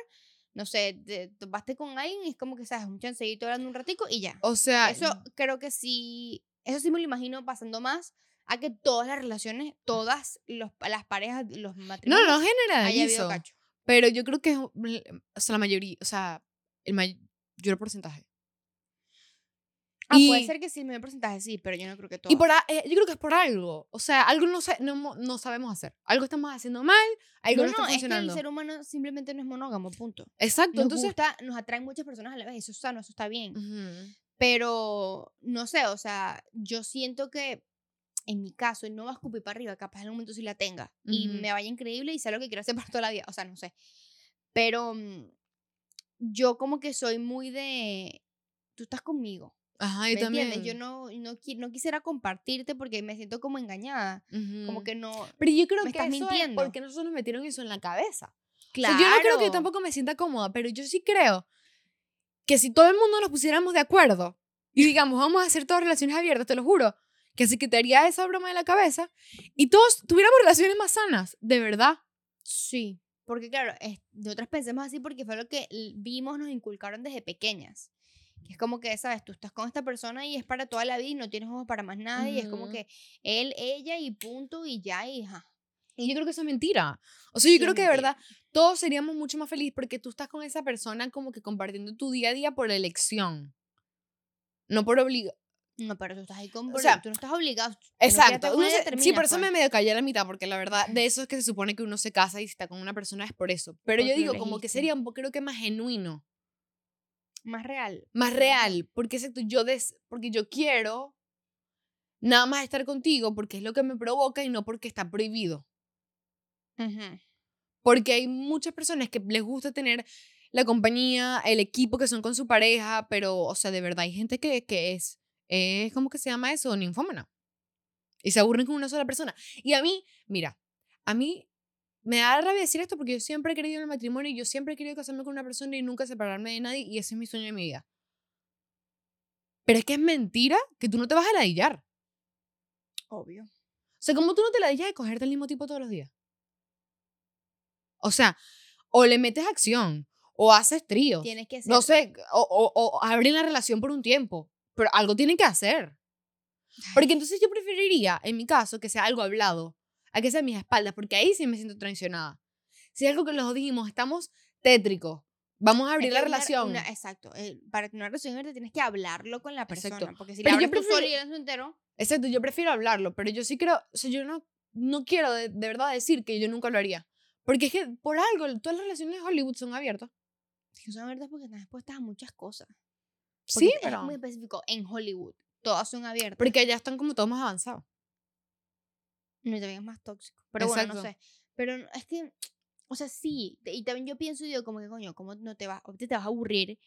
no sé, te topaste con alguien y es como que, sabes, un chanceito hablando un ratico y ya. O sea, Eso creo que sí, eso sí me lo imagino pasando más a que todas las relaciones, todas los, las parejas, los no, matrimonios, no haya habido generalizo. cacho. Pero yo creo que o sea, la mayoría, o sea, el mayor porcentaje. Ah, Y- puede ser que sí, el mayor porcentaje sí, pero yo no creo que todo. Y por, eh, yo creo que es por algo. O sea, algo no, sa- no, no sabemos hacer. Algo estamos haciendo mal, algo no, no, está es que el funcionando. ser humano simplemente no es monógamo, punto. Exacto, Nos entonces... gusta, nos atraen muchas personas a la vez, eso es sano, eso está bien. Pero, no sé, o sea, yo siento que en mi caso, no va a escupir para arriba, capaz en algún momento sí la tenga. Y me vaya increíble y sea lo que quiero hacer por toda la vida, o sea, no sé. Pero mm, yo como que soy muy de, tú estás conmigo. Ajá, yo ¿Me también. entiendes? Yo no, no, no quisiera compartirte porque me siento como engañada. Como Ujú. que no. Pero yo creo me que estás eso mintiendo. es porque nosotros nos metieron eso en la cabeza. Claro. O sea, yo no creo que yo tampoco me sienta cómoda, pero yo sí creo que si todo el mundo nos pusiéramos de acuerdo y digamos, vamos a hacer todas relaciones abiertas, te lo juro, que se quitaría esa broma de la cabeza y todos tuviéramos relaciones más sanas, de verdad. Sí, porque claro, es- nosotras pensemos así porque fue lo que vimos, nos inculcaron desde pequeñas. Que es como que, ¿sabes? Tú estás con esta persona y es para toda la vida y no tienes ojos para más nada. Y es como que él, ella y punto y ya, y ja. Y yo creo que eso es mentira. O sea, yo Sí, creo que de verdad todos seríamos mucho más felices porque tú estás con esa persona como que compartiendo tu día a día por elección. No por obligación. No, pero tú estás ahí con... O sea, tú no estás obligado. no Exacto. uno sí, por eso pues. me medio callé a la mitad, porque la verdad, de eso es que se supone que uno se casa y si está con una persona es por eso. Pero yo digo, como que sería un poco, creo que más genuino, Más real. más real, porque exacto, yo des, porque yo quiero nada más estar contigo porque es lo que me provoca y no porque está prohibido. Porque hay muchas personas que les gusta tener la compañía, el equipo que son con su pareja, pero, o sea, de verdad hay gente que, que es, es, ¿cómo que se llama eso? Ninfómana. Y se aburren con una sola persona. Y a mí, mira, a mí me da rabia decir esto porque yo siempre he querido en el matrimonio y yo siempre he querido casarme con una persona y nunca separarme de nadie y ese es mi sueño de mi vida. Pero es que es mentira que tú no te vas a ladillar. Obvio. O sea, ¿cómo tú no te ladillas de cogerte el mismo tipo todos los días? O sea, o le metes acción, o haces tríos. Tienes que ser... No sé, o, o, o abren la relación por un tiempo. Pero algo tienen que hacer. Porque entonces yo preferiría, en mi caso, que sea algo hablado, a que sea mis espaldas, porque ahí sí me siento traicionada. Si es algo que los dijimos, estamos tétricos, vamos a Es abrir que la una- relación. una- exacto. eh, para tener una relación abierta tienes que hablarlo con la Exacto. persona. Porque si Pero la yo abres tú solo y prefiero- enteró... Exacto, yo prefiero hablarlo, pero yo sí creo, o sea, yo no, no quiero de, de verdad decir que yo nunca lo haría. Porque es que por algo, todas las relaciones de Hollywood son abiertas. Es que son abiertas porque están expuestas a muchas cosas. Sí, Porque es pero... muy específico. En Hollywood, todas son abiertas. Porque allá están como todos más avanzados. No, y también es más tóxico. Pero bueno, no Exacto. sé. Pero es que, o sea, sí. Y también yo pienso digo, como que coño, ¿cómo no te vas, te vas a aburrir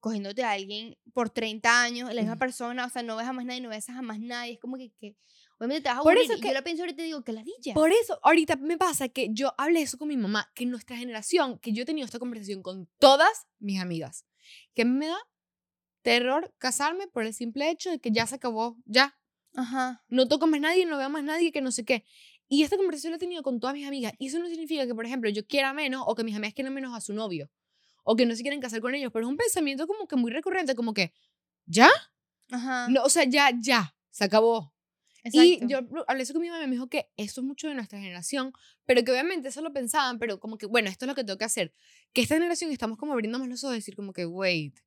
cogiéndote a alguien por 30 años, la misma persona, o sea, no ves a más nadie, no ves a más nadie. Es como que, que obviamente te vas a Por aburrir. eso y que- yo lo pienso ahorita y digo, que ladilla. Por eso, ahorita me pasa que yo hablé eso con mi mamá, que en nuestra generación, que yo he tenido esta conversación con todas mis amigas, que me da terror casarme por el simple hecho de que ya se acabó, ya. Ajá. No toco más nadie, no veo más nadie, que no sé qué. Y esta conversación la he tenido con todas mis amigas. Y eso no significa que, por ejemplo, yo quiera menos o que mis amigas quieran menos a su novio. O que no se quieren casar con ellos. Pero es un pensamiento como que muy recurrente, como que, ¿ya? Ajá. No, o sea, ya, ya, se acabó. Exacto. Y yo hablé eso con mi mamá y me dijo que esto es mucho de nuestra generación, pero que obviamente eso lo pensaban, pero como que, bueno, esto es lo que tengo que hacer. Que esta generación estamos como abriéndonos los ojos y decir como que, wait.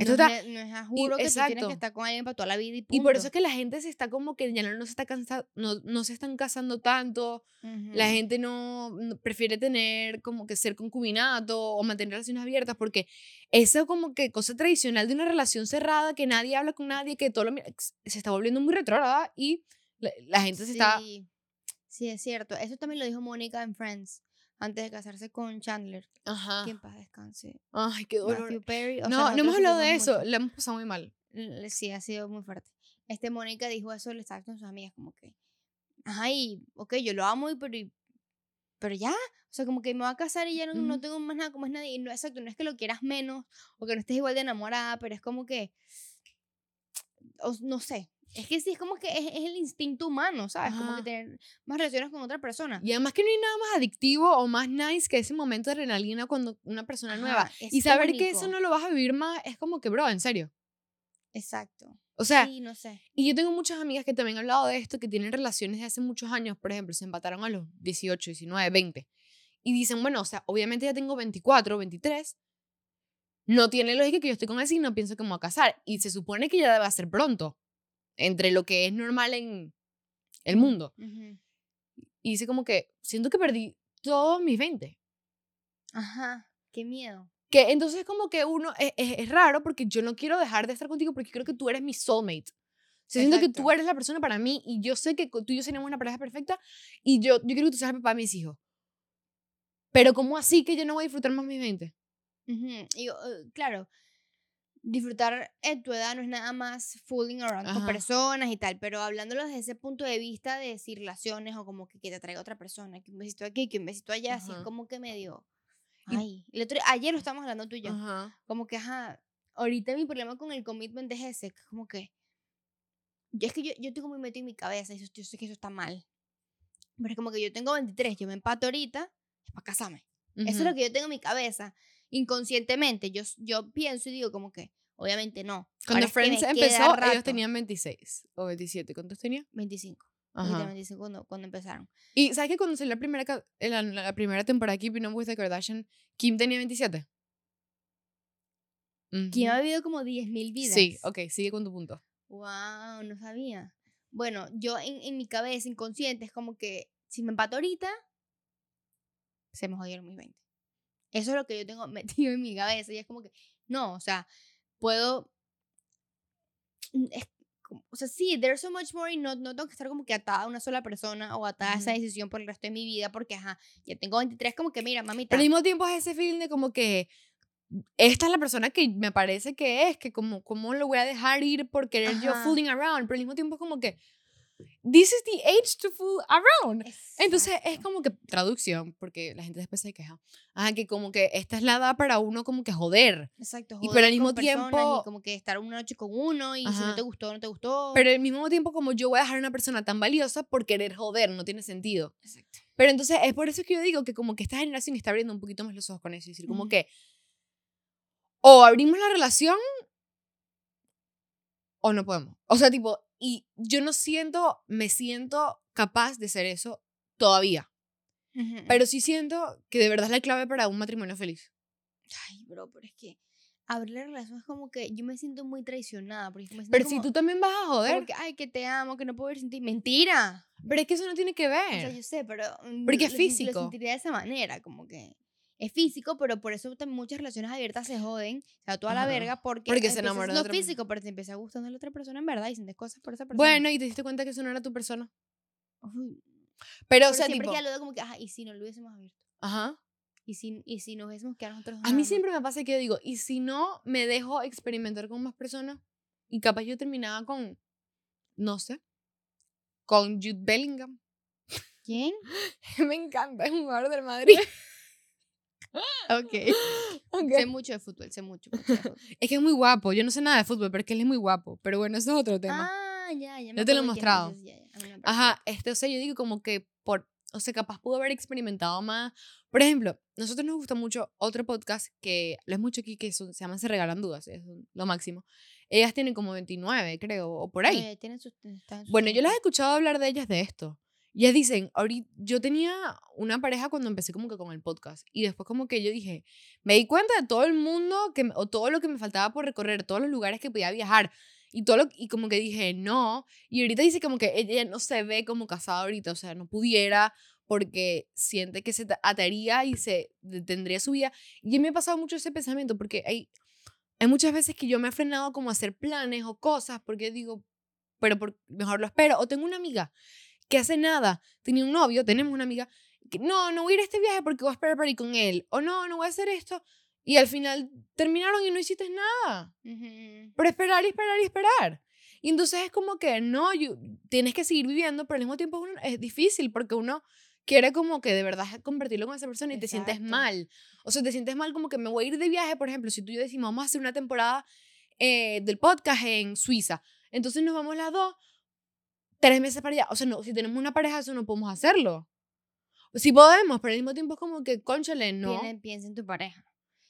Esto no, está... es, no es a juro que tú tienes exacto. que estar con alguien para toda la vida y punto. Y por eso es que la gente se está como que ya no, no se está cansando, no, no se están casando tanto, la Ujú. gente no, no- prefiere tener como que ser concubinato o mantener relaciones abiertas porque eso como que cosa tradicional de una relación cerrada que nadie habla con nadie, que todo lo se está volviendo muy retrógrada y la, la gente se está... Sí, sí, es cierto. Eso también lo dijo Mónica en Friends, antes de casarse con Chandler. Ajá. Que en paz descanse. Ay, qué dolor. Matthew Perry. o sea, no, no hemos hablado de eso, le hemos pasado muy mal. Sí, ha sido muy fuerte. Este Mónica dijo eso, le estaba con sus amigas, como que, ajá, y, ok, yo lo amo, y, pero, y- pero ya, o sea, como que me voy a casar y ya no, no Ujú. tengo más nada con más nadie. Y no, exacto, no es que lo quieras menos o que no estés igual de enamorada, pero es como que, o- no sé, es que sí, es como que es, es el instinto humano, ¿sabes? Como que Ajá. tener más relaciones con otra persona. Y además que no hay nada más adictivo o más nice que ese momento de adrenalina cuando una persona nueva. Ajá, Y saber que eso no lo vas a vivir más es como que, bro, en serio. Exacto. O sea, sí, no sé. y yo tengo muchas amigas que también han hablado de esto, que tienen relaciones de hace muchos años, por ejemplo, se empataron a los 18, 19, 20. Y dicen, bueno, o sea, obviamente ya tengo 24, 23. No tiene lógica que yo esté con ese y no pienso que me voy a casar. Y se supone que ya debe ser pronto, entre lo que es normal en el mundo. Ujú. Y dice como que siento que perdí todos mis 20. Ajá, qué miedo. Que entonces como que uno es, es- es raro porque yo no quiero dejar de estar contigo porque creo que tú eres mi soulmate. O sea, siento que tú eres la persona para mí y yo sé que tú y yo seríamos una pareja perfecta y yo, yo quiero que tú seas el papá de mis hijos. Pero ¿cómo así que yo no voy a disfrutar más mis 20? Ujú, Y uh, claro, disfrutar en tu edad no es nada más fooling around con Ajá. personas y tal, pero hablándolo desde ese punto de vista de si relaciones o como que, que te traiga otra persona, que un besito aquí, que un besito allá, así es como que medio... Ay, el otro, ayer lo estábamos hablando tú y yo, Ajá. como que, ajá, ahorita mi problema con el commitment es ese, como que... Yo es que yo, yo tengo muy metido en mi cabeza y eso, yo sé que eso está mal. Pero es como que yo tengo 23, yo me empato ahorita, es para casarme. Eso es lo que yo tengo en mi cabeza. Inconscientemente, yo, yo pienso y digo como que, Obviamente no. Cuando Ahora es que Friends empezó, ellos tenían 26 o 27. ¿Cuántos tenía? 25. Ajá. 25 cuando, cuando empezaron. Y ¿sabes que cuando salió la primera, ca- la, la primera temporada de Keeping Up with the Kardashian, Kim tenía 27? ¿Quién Ujú. ha vivido como 10.000 vidas? Sí, ok, sigue con tu punto. Wow, no sabía. Bueno, yo en, en mi cabeza inconsciente es como que si me empato ahorita, se me jodieron mis 20. Eso es lo que yo tengo metido en mi cabeza. Y es como que, no, o sea, puedo. mm, es como- o sea, sí, there's so much more y no, no tengo que estar como que atada a una sola persona o atada a esa decisión por el resto de mi vida porque, ajá, ya tengo 23, como que, mira, mamita. Pero al mismo tiempo es ese feeling de como que esta es la persona que me parece que es, que como, ¿cómo lo voy a dejar ir por querer yo Ajá. fooling around? Pero al mismo tiempo es como que, this is the age to fool around. Entonces es Exacto. como que traducción, porque la gente después se queja. Ajá, que como que esta es la edad para uno como que joder. Exacto. Y pero joder al mismo tiempo- Y como que estar una noche con uno y si no Ajá. te gustó, no te gustó. Pero al mismo tiempo como yo voy a dejar a una persona tan valiosa por querer joder, no tiene sentido. Exacto. Pero entonces es por eso que yo digo que como que esta generación está abriendo un poquito más los ojos con eso. Y decir como Ujú. que o abrimos la relación o no podemos. O sea, tipo, y yo no siento, me siento capaz de ser eso todavía. Ujú. Pero sí siento que de verdad es la clave para un matrimonio feliz. Ay, bro, pero es que abrir la relación es como que yo me siento muy traicionada. Porque me siento Pero si como- tú también vas a joder. que, ay, que te amo, que no puedo vivir sin ti. Mentira. Pero es que eso no tiene que O sea, ver. yo sé, pero. mm, Porque es lo sen- físico. Lo sentiría de esa manera, como que. Es físico, pero por eso muchas relaciones abiertas se joden, o sea, toda la Ajá. verga, porque, Porque se enamoran persona. físico, pero te empieza gustando a la otra persona en verdad y sientes cosas por esa persona. Bueno, y te diste cuenta que eso no era tu persona. Uy, Pero, pero o sea, siempre tipo. que lo como que, ajá, y si no lo hubiésemos abierto. Ajá. Y si, y si nos hubiésemos quedado nosotros A mí siempre me pasa que yo digo, ¿y si no me dejo experimentar con más personas? Y capaz yo terminaba con, no sé, con Jude Bellingham. ¿Quién? me encanta, es un jugador del Madrid. Ok. Ok. Sé mucho de fútbol, sé mucho. mucho de fútbol. Es que es muy guapo, yo no sé nada de fútbol, pero es que él es muy guapo. Pero bueno, eso es otro tema. Ah, ya, ya. me Yo te lo he mostrado. dices, ya, ya, Ajá, este, o sea, yo digo como que por, o sea, capaz pudo haber experimentado más. Por ejemplo, nosotros nos gusta mucho otro podcast que lo es mucho aquí, que son- se llama Se Regalan Dudas, es lo máximo. Ellas tienen como 29, creo, o por ahí. Eh, tienen sus- sus Bueno, yo las he 30. escuchado hablar de ellas de esto. Y ellas dicen, ahorita, yo tenía una pareja cuando empecé como que con el podcast. Y después como que yo dije, me di cuenta de todo el mundo, que, o todo lo que me faltaba por recorrer, todos los lugares que podía viajar. Y todo lo, y como que dije, no. Y ahorita dice como que ella no se ve como casada ahorita, o sea, no pudiera porque siente que se ta- ataría y se detendría su vida. Y me ha pasado mucho ese pensamiento porque hay, hay muchas veces que yo me he frenado como a hacer planes o cosas porque digo, pero por, mejor lo espero. O tengo una amiga que hace nada tenía un novio, tenemos una amiga, que no, no voy a ir a este viaje porque voy a esperar para ir con él. O no, no voy a hacer esto. Y al final terminaron y no hiciste nada. Ujú. Pero esperar y esperar y esperar. Y entonces es como que no, yo- tienes que seguir viviendo, pero al mismo tiempo uno- es difícil porque uno quiere como que de verdad convertirlo con esa persona y te sientes mal. O sea, te sientes mal como que me voy a ir de viaje, por ejemplo, si tú y yo decimos vamos a hacer una temporada eh, del podcast en Suiza. Entonces nos vamos las dos tres meses para allá. O sea, no, si tenemos una pareja, eso no podemos hacerlo. Sí podemos, pero al mismo tiempo es como que, conchale, no. Piensa, piensa en tu pareja.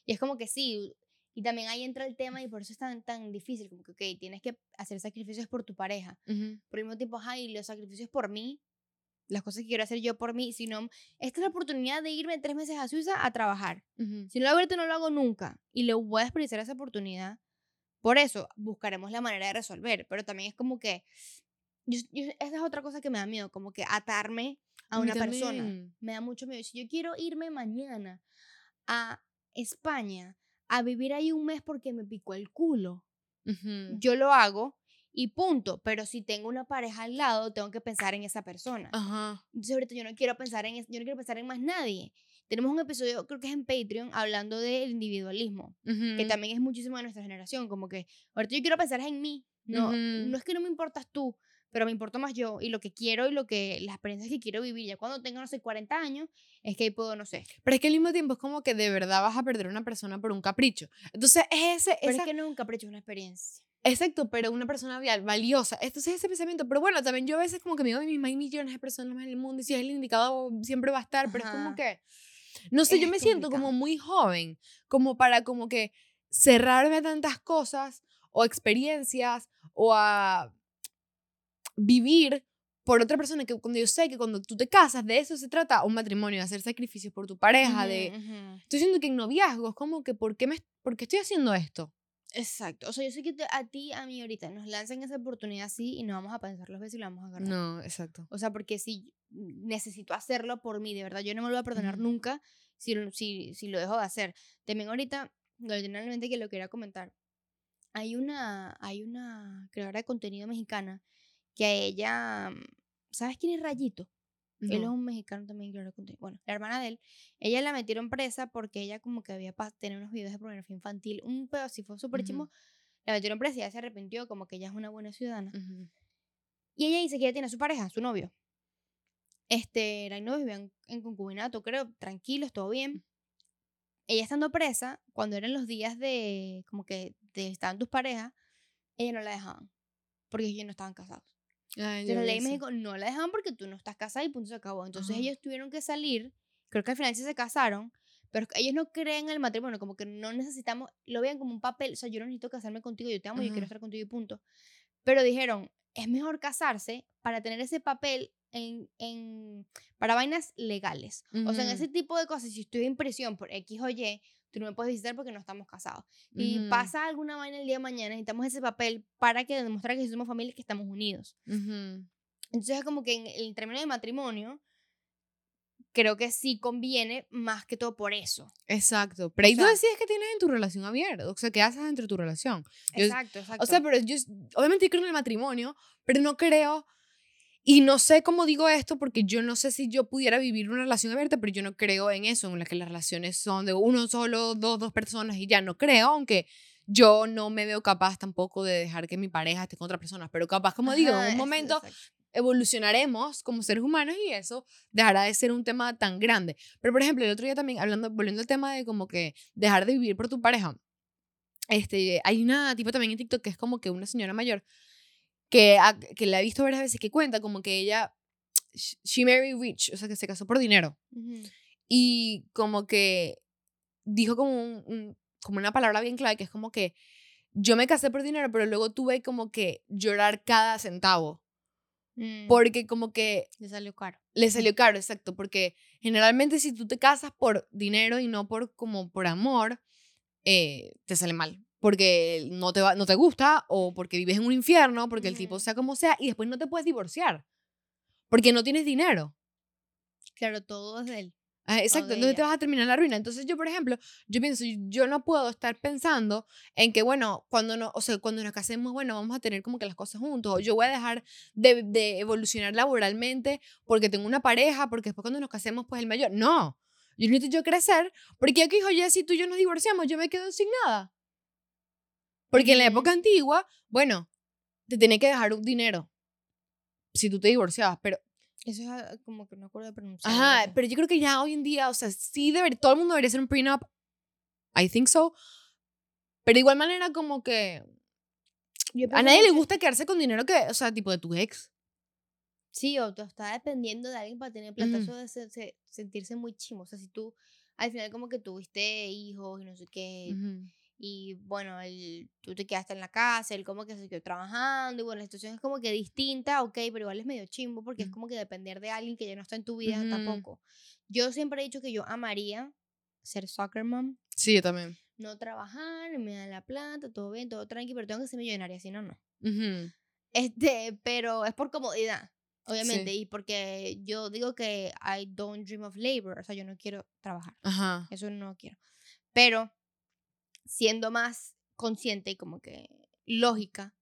Y es como que sí, y también ahí entra el tema y por eso es tan, tan difícil, como que, ok, tienes que hacer sacrificios por tu pareja. Ujú. Por el mismo tiempo, ajá, y los sacrificios por mí, las cosas que quiero hacer yo por mí, sino, esta es la oportunidad de irme tres meses a Suiza a trabajar. Ujú. Si no lo hago no lo hago nunca. Y le voy a desperdiciar esa oportunidad. Por eso, buscaremos la manera de resolver. Pero también es como que, yo- yo- esa es otra cosa que me da miedo, como que atarme a una persona. Me da mucho miedo. Si yo quiero irme mañana a España a vivir ahí un mes porque me picó el culo, yo lo hago y punto. Pero si tengo una pareja al lado, tengo que pensar en esa persona. Ajá. Entonces ahorita yo no quiero pensar en yo no quiero pensar en más nadie. Tenemos un episodio, creo que es en Patreon, hablando del individualismo, que también es muchísimo de nuestra generación, como que ahorita yo quiero pensar en mí. No, Ujú. no es que no me importas tú, pero me importo más yo y lo que quiero y lo que las experiencias que quiero vivir. Ya cuando tenga, no sé, 40 años, es que ahí puedo, no sé. Pero es que al mismo tiempo es como que de verdad vas a perder a una persona por un capricho. Entonces es ese, Pero esa, es que no es un capricho, es una experiencia. exacto, pero una persona valiosa. Entonces ese pensamiento, pero bueno, también yo a veces como que me digo a mí misma, hay millones de personas más en el mundo y si es el indicado siempre va a estar, pero es como Ajá. que, no sé, yo Es me siento como muy joven, como para como que cerrarme a tantas cosas o experiencias o a vivir por otra persona que cuando yo sé que cuando tú te casas de eso se trata un matrimonio de hacer sacrificios por tu pareja de estoy diciendo que en noviazgo es como que ¿por qué, me, ¿por qué estoy haciendo esto? Exacto. O sea, yo sé que a ti, a mí ahorita nos lanzan esa oportunidad así y no vamos a pensar las veces y la vamos a agarrar. No, exacto. O sea, porque si necesito hacerlo por mí, de verdad, yo no me lo voy a perdonar nunca si, si, si, lo dejo de hacer. También ahorita, originalmente que lo quería comentar, hay una, hay una creadora de contenido mexicana que a ella, ¿sabes quién es Rayito? Él es un mexicano también, de contenido. Bueno, la hermana de él, ella la metieron presa porque ella como que había tenido unos videos de pornografía infantil, un pedo así, fue súper chimo. La metieron presa y ella se arrepintió, como que ella es una buena ciudadana. Y ella dice que ella tiene a su pareja, su novio. Este, eran novios, vivían en concubinato, creo, tranquilos, todo bien. Ella estando presa, cuando eran los días de, como que de, estaban tus parejas, ella no la dejaban, porque ellos no estaban casados. Ay, Entonces la ley de México no la dejaban porque tú no estás casada y punto se acabó. Entonces ellos tuvieron que salir, creo que al final sí se casaron, pero ellos no creen en el matrimonio, como que no necesitamos, lo vean como un papel, o sea, yo no necesito casarme contigo, yo te amo, yo quiero estar contigo y punto. Pero dijeron, es mejor casarse para tener ese papel en, en para vainas legales. O sea, en ese tipo de cosas, si estoy en prisión por X o Y, tú no me puedes visitar porque no estamos casados. Y pasa alguna vaina el día de mañana, necesitamos ese papel para que demostrar que somos familia y que estamos unidos. Entonces es como que en el término de matrimonio, creo que sí conviene más que todo por eso. Exacto. Pero ahí tú decides que tienes en tu relación abierta, o sea, qué haces entre tu relación. exacto, exacto. O sea, pero yo, obviamente yo creo en el matrimonio, pero no creo, y no sé cómo digo esto porque yo no sé si yo pudiera vivir una relación abierta, pero yo no creo en eso, en la que las relaciones son de uno solo, dos, dos personas y ya no creo, aunque yo no me veo capaz tampoco de dejar que mi pareja esté con otra persona, pero capaz, como digo, en un momento evolucionaremos como seres humanos y eso dejará de ser un tema tan grande. Pero, por ejemplo, el otro día también, hablando, volviendo al tema de como que dejar de vivir por tu pareja, este, hay una tipo también en TikTok que es como que una señora mayor que, que la he visto varias veces que cuenta como que ella, she married rich, o sea, que se casó por dinero. Y como que dijo como, un, como una palabra bien clave que es como que yo me casé por dinero, pero luego tuve como que llorar cada centavo. Mm. Porque como que... Le salió caro. Le salió caro, exacto. Porque generalmente si tú te casas por dinero y no por como por amor, eh, te sale mal. Porque no te, va, no te gusta o porque vives en un infierno, porque el tipo sea como sea, y después no te puedes divorciar. Porque no tienes dinero. Claro, todo es de él. Ah, exacto, entonces te vas a terminar la ruina. Entonces yo, por ejemplo, yo pienso, yo no puedo estar pensando en que, bueno, cuando, no, o sea, cuando nos casemos, bueno, vamos a tener como que las cosas juntos, o yo voy a dejar de, de evolucionar laboralmente porque tengo una pareja, porque después cuando nos casemos, pues el mayor. No, yo necesito yo crecer, porque aquí, oye, si tú y yo nos divorciamos, yo me quedo sin nada. Porque en la época antigua, bueno, te tenía que dejar un dinero si tú te divorciabas, pero eso es como que no acuerdo de pronunciar. Ajá, pero yo creo que ya hoy en día, o sea, sí debería, todo el mundo debería ser un prenup. I think so. Pero de igual manera como que a nadie le gusta quedarse con dinero que, o sea, tipo de tu ex. Sí, o tú estás dependiendo de alguien para tener plata, eso de sentirse muy chimo. O sea, si tú al final como que tuviste hijos y no sé qué, y bueno, él, tú te quedaste en la casa, él como que se quedó trabajando y bueno, la situación es como que distinta, ok, pero igual es medio chimbo porque es como que depender de alguien que ya no está en tu vida tampoco. Yo siempre he dicho que yo amaría ser soccer mom. Sí, yo también. No trabajar, me da la plata, todo bien, todo tranquilo, pero tengo que ser millonaria, si no, no. Este, pero es por comodidad, obviamente, y porque yo digo que I don't dream of labor, o sea, yo no quiero trabajar. Ajá. Eso no quiero. Pero siendo más consciente y como que lógica,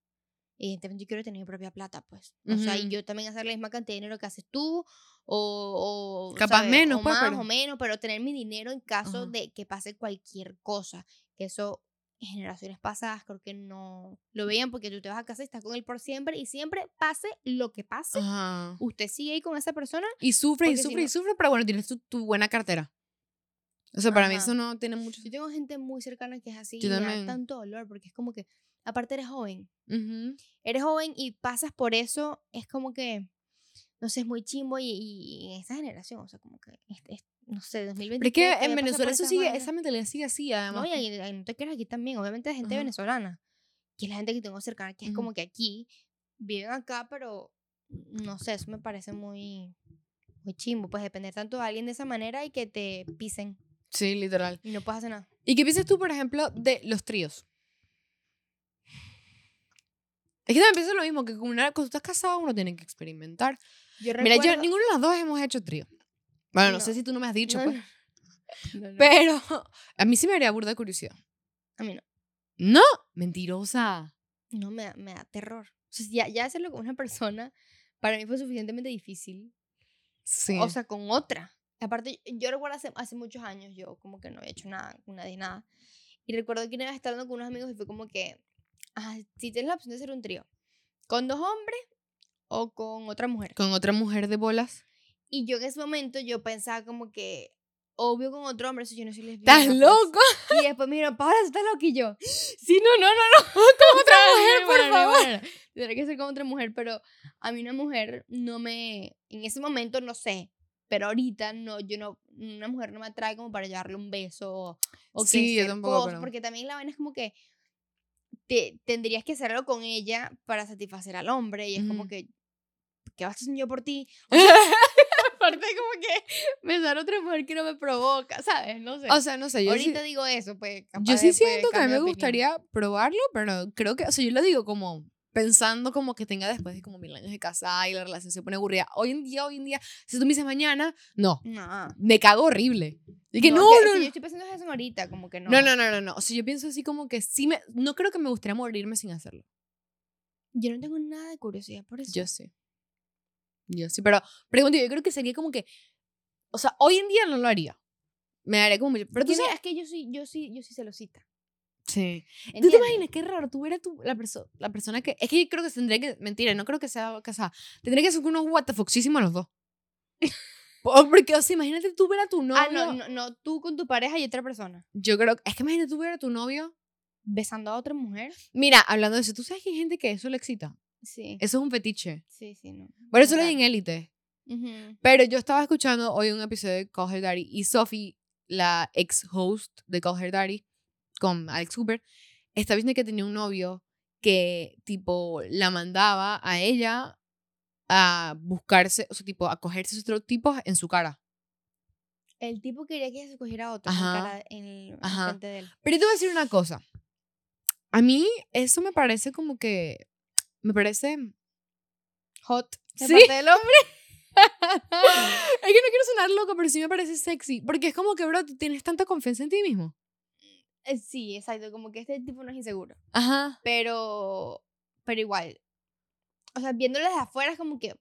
evidentemente yo quiero tener mi propia plata, pues. O sea, y yo también hacer la misma cantidad de dinero que haces tú, o, capaz menos, o pues, más o menos, pero tener mi dinero en caso de que pase cualquier cosa. Que eso en generaciones pasadas creo que no lo veían porque tú te vas a casa y estás con él por siempre y siempre pase lo que pase, usted sigue ahí con esa persona. Y sufre y sufre y sufre, pero bueno, tienes tu buena cartera. O sea, para mí eso no tiene mucho. Yo tengo gente muy cercana que es así y me da tanto dolor porque es como que, aparte eres joven. Eres joven y pasas por eso, es como que, no sé, es muy chimbo y, y en esta generación, o sea, como que no sé, 2020. Pero es que en Venezuela eso sigue, esa mentalidad sigue así, además. No, y ahí no te quieras aquí también, obviamente hay gente Ajá. venezolana, que es la gente que tengo cercana, que es Ujú. como que aquí, viven acá, pero no sé, eso me parece muy, muy chimbo, pues depender tanto de alguien de esa manera y que te pisen Sí, literal. y no puedes hacer nada. ¿Y qué piensas tú, por ejemplo, de los tríos? Es que también pienso lo mismo, que con una, cuando estás casado uno tiene que experimentar. Yo Mira, yo, ninguno de los dos hemos hecho trío. Bueno, no, No. sé si tú no me has dicho, No, pues. no, Pero a mí sí me haría burda de curiosidad. a mí no. No, mentirosa. No, me da, me da terror. O sea, ya, ya hacerlo con una persona, para mí fue suficientemente difícil. Sí. O sea, con otra. Aparte, yo recuerdo hace, hace muchos años, yo como que no había hecho nada nadie, nada. Y recuerdo que una vez estando con unos amigos y fue como que, ah, si tienes la opción de hacer un trío, con dos hombres o con otra mujer. con otra mujer de bolas. Y yo en ese momento yo pensaba como que, obvio con otro hombre, eso yo no soy lesbiana. ¿Estás pues. loco? Y después me dijeron, Paola, ¿tú estás loca? Y yo, Sí, no, no, no, no. Con otra mujer, por Bueno, no, favor. bueno, no. Tendrá que ser con otra mujer, pero a mí una mujer no me. En ese momento no sé. Pero ahorita no, yo no. Una mujer no me atrae como para llevarle un beso o, o que Sí, yo ser tampoco, cosas, pero- Porque también la vaina es como que. Te, tendrías que hacerlo con ella para satisfacer al hombre. Y es como Ujú. que. ¿Qué vas a hacer yo por ti? O sea, aparte, como que besar a otra mujer que no me provoca, ¿sabes? No sé. O sea, no sé, yo sí, ahorita digo eso, pues. yo capaz sí después siento que a mí me gustaría probarlo, pero creo que, o sea, yo lo digo como pensando como que tenga después de como mil años de casada y la relación se pone aburrida. Hoy en día, hoy en día, si tú me dices mañana, no, No. me cago horrible. Y que no, es que- no, que no. yo estoy pensando en eso ahorita, como que no. No, no, no, no, no. O sea, yo pienso así como que sí me. No creo que me gustaría morirme sin hacerlo. Yo no tengo nada de curiosidad por eso. Yo sí. Yo sí. Pero, pregunto, yo creo que sería como que. O sea, hoy en día no lo haría. Me daría como. Pero tú sabes. es que yo sí, yo sí, yo sí celosita. Sí. ¿Tú te ¿entiendes? imaginas qué raro? Tú eres tú, la, perso la persona que. Es que yo creo que tendría que. Mentira, no creo que sea casada. Tendría que ser unos WTFoxísimos los dos. Por- Porque, o sea, imagínate tú ver a tu novio. Ah, no, no, no, tú con tu pareja y otra persona. Yo creo. Es que imagínate tú ver a tu novio. Besando a otra mujer. Mira, hablando de eso, ¿tú sabes que hay gente que eso le excita? Sí. Eso es un fetiche. Sí, sí, no. Por eso lo hay en élite. Ujú. Pero yo estaba escuchando hoy un episodio de Call Her Daddy y Sophie, la ex host de Call Her Daddy, con Alex Cooper, está diciendo que tenía un novio que, tipo, la mandaba a ella a buscarse, o sea, tipo, a cogerse otros tipos en su cara. El tipo quería que ella se cogiera a otro Ajá. en, Ajá. frente de él. Pero yo te voy a decir una cosa. A mí eso me parece como que, me parece... Hot. De Sí. parte del hombre. es que no quiero sonar loca, pero sí me parece sexy. Porque es como que, bro, tienes tanta confianza en ti mismo. Eh, Sí, exacto. Como que este tipo no es inseguro. Ajá. Pero, pero igual. O sea, viéndolo desde afuera es como que.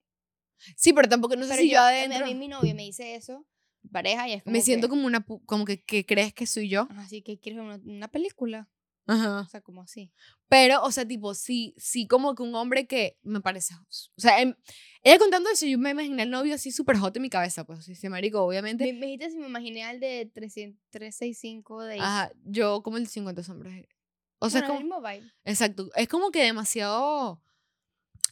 Sí, pero tampoco, no sé Pero si yo yo, a adentro... mí mi novio me dice eso, mi pareja, y es como me siento que, como una como que, que crees que soy yo Así que quieres ver una, una película. O Ajá. sea, como así. pero o sea tipo sí sí como que un hombre que me parece o sea em- ella contando eso yo me imaginé al novio así súper hot en mi cabeza pues sí sí, marico obviamente Me, me dijiste si me imaginé al de 300, 365 de ajá yo como el 50 sombras o sea es bueno, el como, mismo vibe. exacto es como que demasiado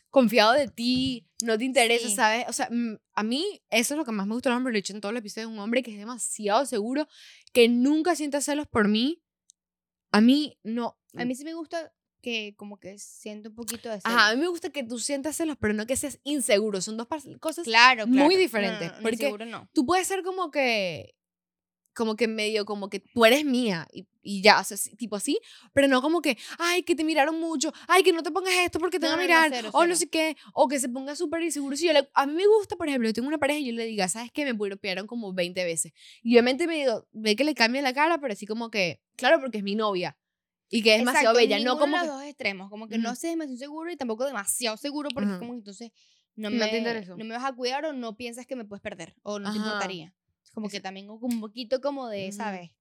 confiado de ti no te interesa Sí. sabes o sea a mí eso es lo que más me gusta del hombre lo he dicho en todos los episodios un hombre que es demasiado seguro que nunca sienta celos por mí a mí no A mí sí me gusta que como que siento un poquito de Ajá, a celos. mí me gusta que tú sientas celos, pero no que seas inseguro. Son dos cosas. Claro, muy claro. No, diferente, No, no, porque-. Tú puedes ser como que. Como que medio, como que tú eres mía y, y ya, o sea, tipo así, pero no como que, ay, que te miraron mucho, ay, que no te pongas esto porque te No, van a no, no, mirar, cero, o no cero. sé qué, o que se ponga súper inseguro. Si yo le- a mí me gusta, por ejemplo, yo tengo una pareja y yo le diga, ¿sabes qué? Me piropearon como 20 veces. Y obviamente me digo, ve que le cambia la cara, pero así como que, claro, porque es mi novia y que es demasiado Exacto, bella, no como de que. los dos extremos, como que no Ujú. seas demasiado seguro y tampoco demasiado seguro porque es Ujú. como que entonces no No me, te interesó. no me vas a cuidar o no piensas que me puedes perder o no te Ajá. importaría. Como que también un poquito como de. ¿sabes?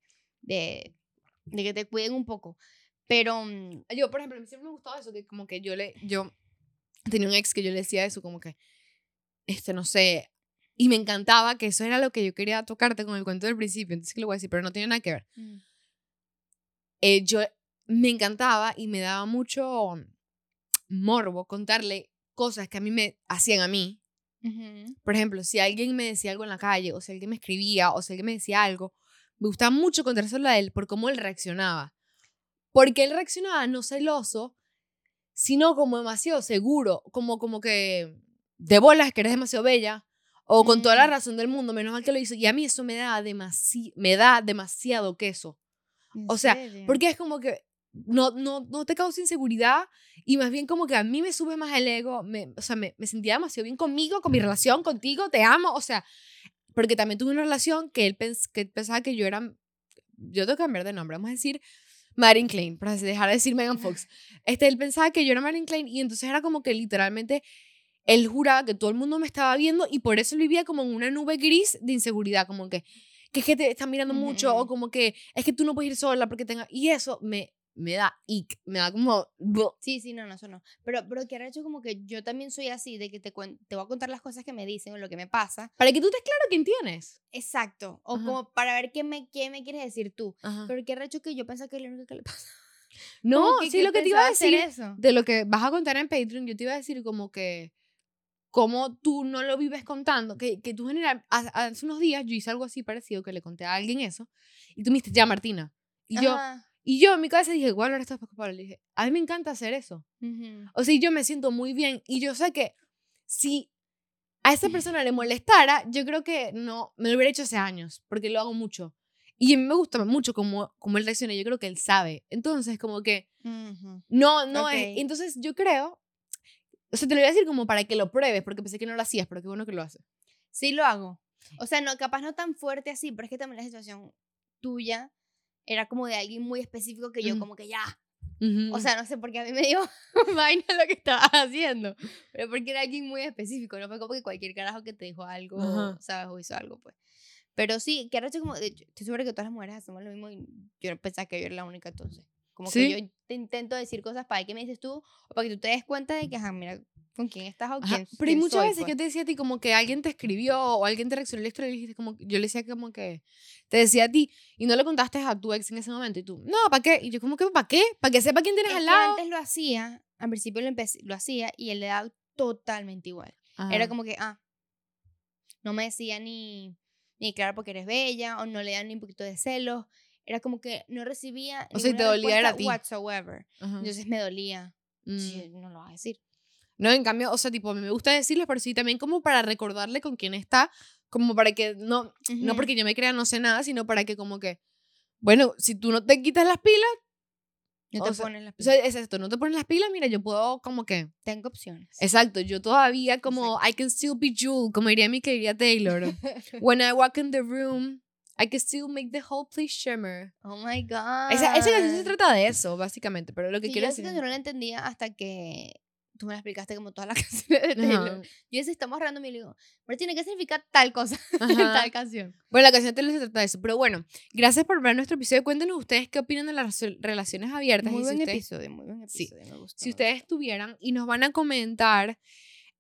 De, de que te cuiden un poco. Pero mm, Yo, por ejemplo, a mí siempre me gustaba eso, que como que yo le, yo tenía un ex que yo le decía eso, como que, este, no sé, y me encantaba que eso era lo que yo quería tocarte con el cuento del principio, entonces que lo voy a decir, pero no tiene nada que ver. Eh, yo me encantaba y me daba mucho morbo contarle cosas que a mí me hacían a mí, Por ejemplo, si alguien me decía algo en la calle, o si alguien me escribía, o si alguien me decía algo, me gustaba mucho contárselo a él por cómo él reaccionaba. Porque él reaccionaba no celoso, sino como demasiado seguro, como, como que de bolas que eres demasiado bella, o con toda la Mm. razón del mundo, menos mal que lo hizo. Y a mí eso me da, demasi me da demasiado queso. ¿En O sea, serio? Porque es como que no, no, no te causa inseguridad y más bien como que a mí me sube más el ego, me, o sea, me, me sentía demasiado bien conmigo, con mi relación, contigo, te amo, o sea, porque también tuve una relación que él pens- que pensaba que yo era, yo tengo que cambiar de nombre, vamos a decir Marin Klein, para dejar de decir Megan Fox. Este, él pensaba que yo era Marin Klein y entonces era como que literalmente él juraba que todo el mundo me estaba viendo y por eso vivía como en una nube gris de inseguridad, como que, que es que te están mirando mucho o Ujú. como que es que tú no puedes ir sola porque tenga... Y eso me, me da ick, me da como... Sí, sí, no, no, eso no. Pero, pero que hecho como que yo también soy así, de que te, cuen- te voy a contar las cosas que me dicen o lo que me pasa. Para que tú estés claro quién tienes. Exacto. O Ajá. como para ver qué me, qué me quieres decir tú. Ajá. Pero que ha hecho que yo pensaba que es lo único que le pasa. No, que- sí, que lo que te iba a decir, eso. de lo que vas a contar en Patreon, yo te iba a decir como que como tú no lo vives contando, que, que tú general, hace, unos días yo hice algo así parecido, que le conté a alguien eso, y tú me dijiste, ya Martina. Y yo, Ajá. Y yo en mi cabeza dije, igual ahora esto es para Pablo. Le dije, a mí me encanta hacer eso. O sea, yo me siento muy bien. Y yo sé que si a esa persona le molestara, yo creo que no, me lo hubiera hecho hace años, porque lo hago mucho. Y a mí me gusta mucho cómo, cómo él reacciona, yo creo que él sabe. Entonces, como que no, no es. Entonces, yo creo, o sea, te lo voy a decir como para que lo pruebes, porque pensé que no lo hacías, pero qué bueno que lo haces. Sí lo hago. O sea, no, capaz no tan fuerte así, pero es que también la situación tuya era como de alguien muy específico que yo Ujú. como que ya. Ujú. O sea, no sé por qué a mí me dio vaina lo que estabas haciendo, pero porque era alguien muy específico, no fue como que cualquier carajo que te dijo algo, Ajá. sabes, o hizo algo, pues. Pero sí, que ahora como, estoy segura que todas las mujeres hacemos lo mismo y yo pensaba que yo era la única entonces. Como ¿Sí? que yo te intento decir cosas para qué me dices tú, o para que tú te des cuenta de que, ajá, mira, con quién estás o Ajá, quién Pero hay muchas soy, veces que pues. yo te decía a ti como que alguien te escribió o alguien te reaccionó y dijiste como, que- yo le decía como que, te decía a ti y no le contaste a tu ex en ese momento y tú, no, ¿para qué? Y yo como que, ¿para qué? ¿Para que sepa quién tienes Es al que lado? antes lo hacía, al principio lo, empecé- lo hacía y él le daba totalmente igual. Era Ajá. como que, ah, no me decía ni, ni claro porque eres bella, o no le dan ni un poquito de celos. Era como que no recibía O sea, te dolía era a ti. whatsoever. Ajá. Entonces me dolía. Mm. Sí, no lo vas a decir. No, en cambio, o sea, tipo, me gusta decirles, pero sí también como para recordarle con quién está, como para que no, no Ujú. porque yo me crea no sé nada, sino para que como que, bueno, si tú no te quitas las pilas, No o te sea, pones las o sea, es esto, no te pones las pilas, mira, yo puedo como que, Tengo opciones. exacto, yo todavía como, I can still be Jewel, como diría mi querida Taylor. When I walk in the room, I can still make the whole place shimmer. oh my God. Esa, esa canción se trata de eso, básicamente, pero lo que Sí, quiero yo decir... canción no la entendía hasta que tú me la explicaste como todas las canciones de Taylor. Ajá, Yo decía, estamos hablando y le digo, pero tiene que significar tal cosa tal canción. Bueno, la canción de Taylor se trata de eso. Pero bueno, gracias por ver nuestro episodio. Cuéntenos ustedes qué opinan de las rela- relaciones abiertas. Muy y buen si ustedes, episodio, muy buen Sí. episodio. Me gustó. si ustedes tuvieran y nos van a comentar.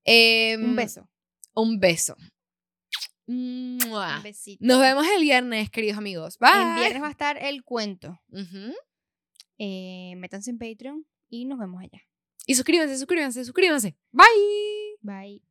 em, Un beso. Un beso. Mua. Un besito. Nos vemos el viernes, queridos amigos. Bye. En viernes va a estar el cuento. Eh, métanse en Patreon y nos vemos allá. Y suscríbanse, suscríbanse, suscríbanse. Bye. Bye.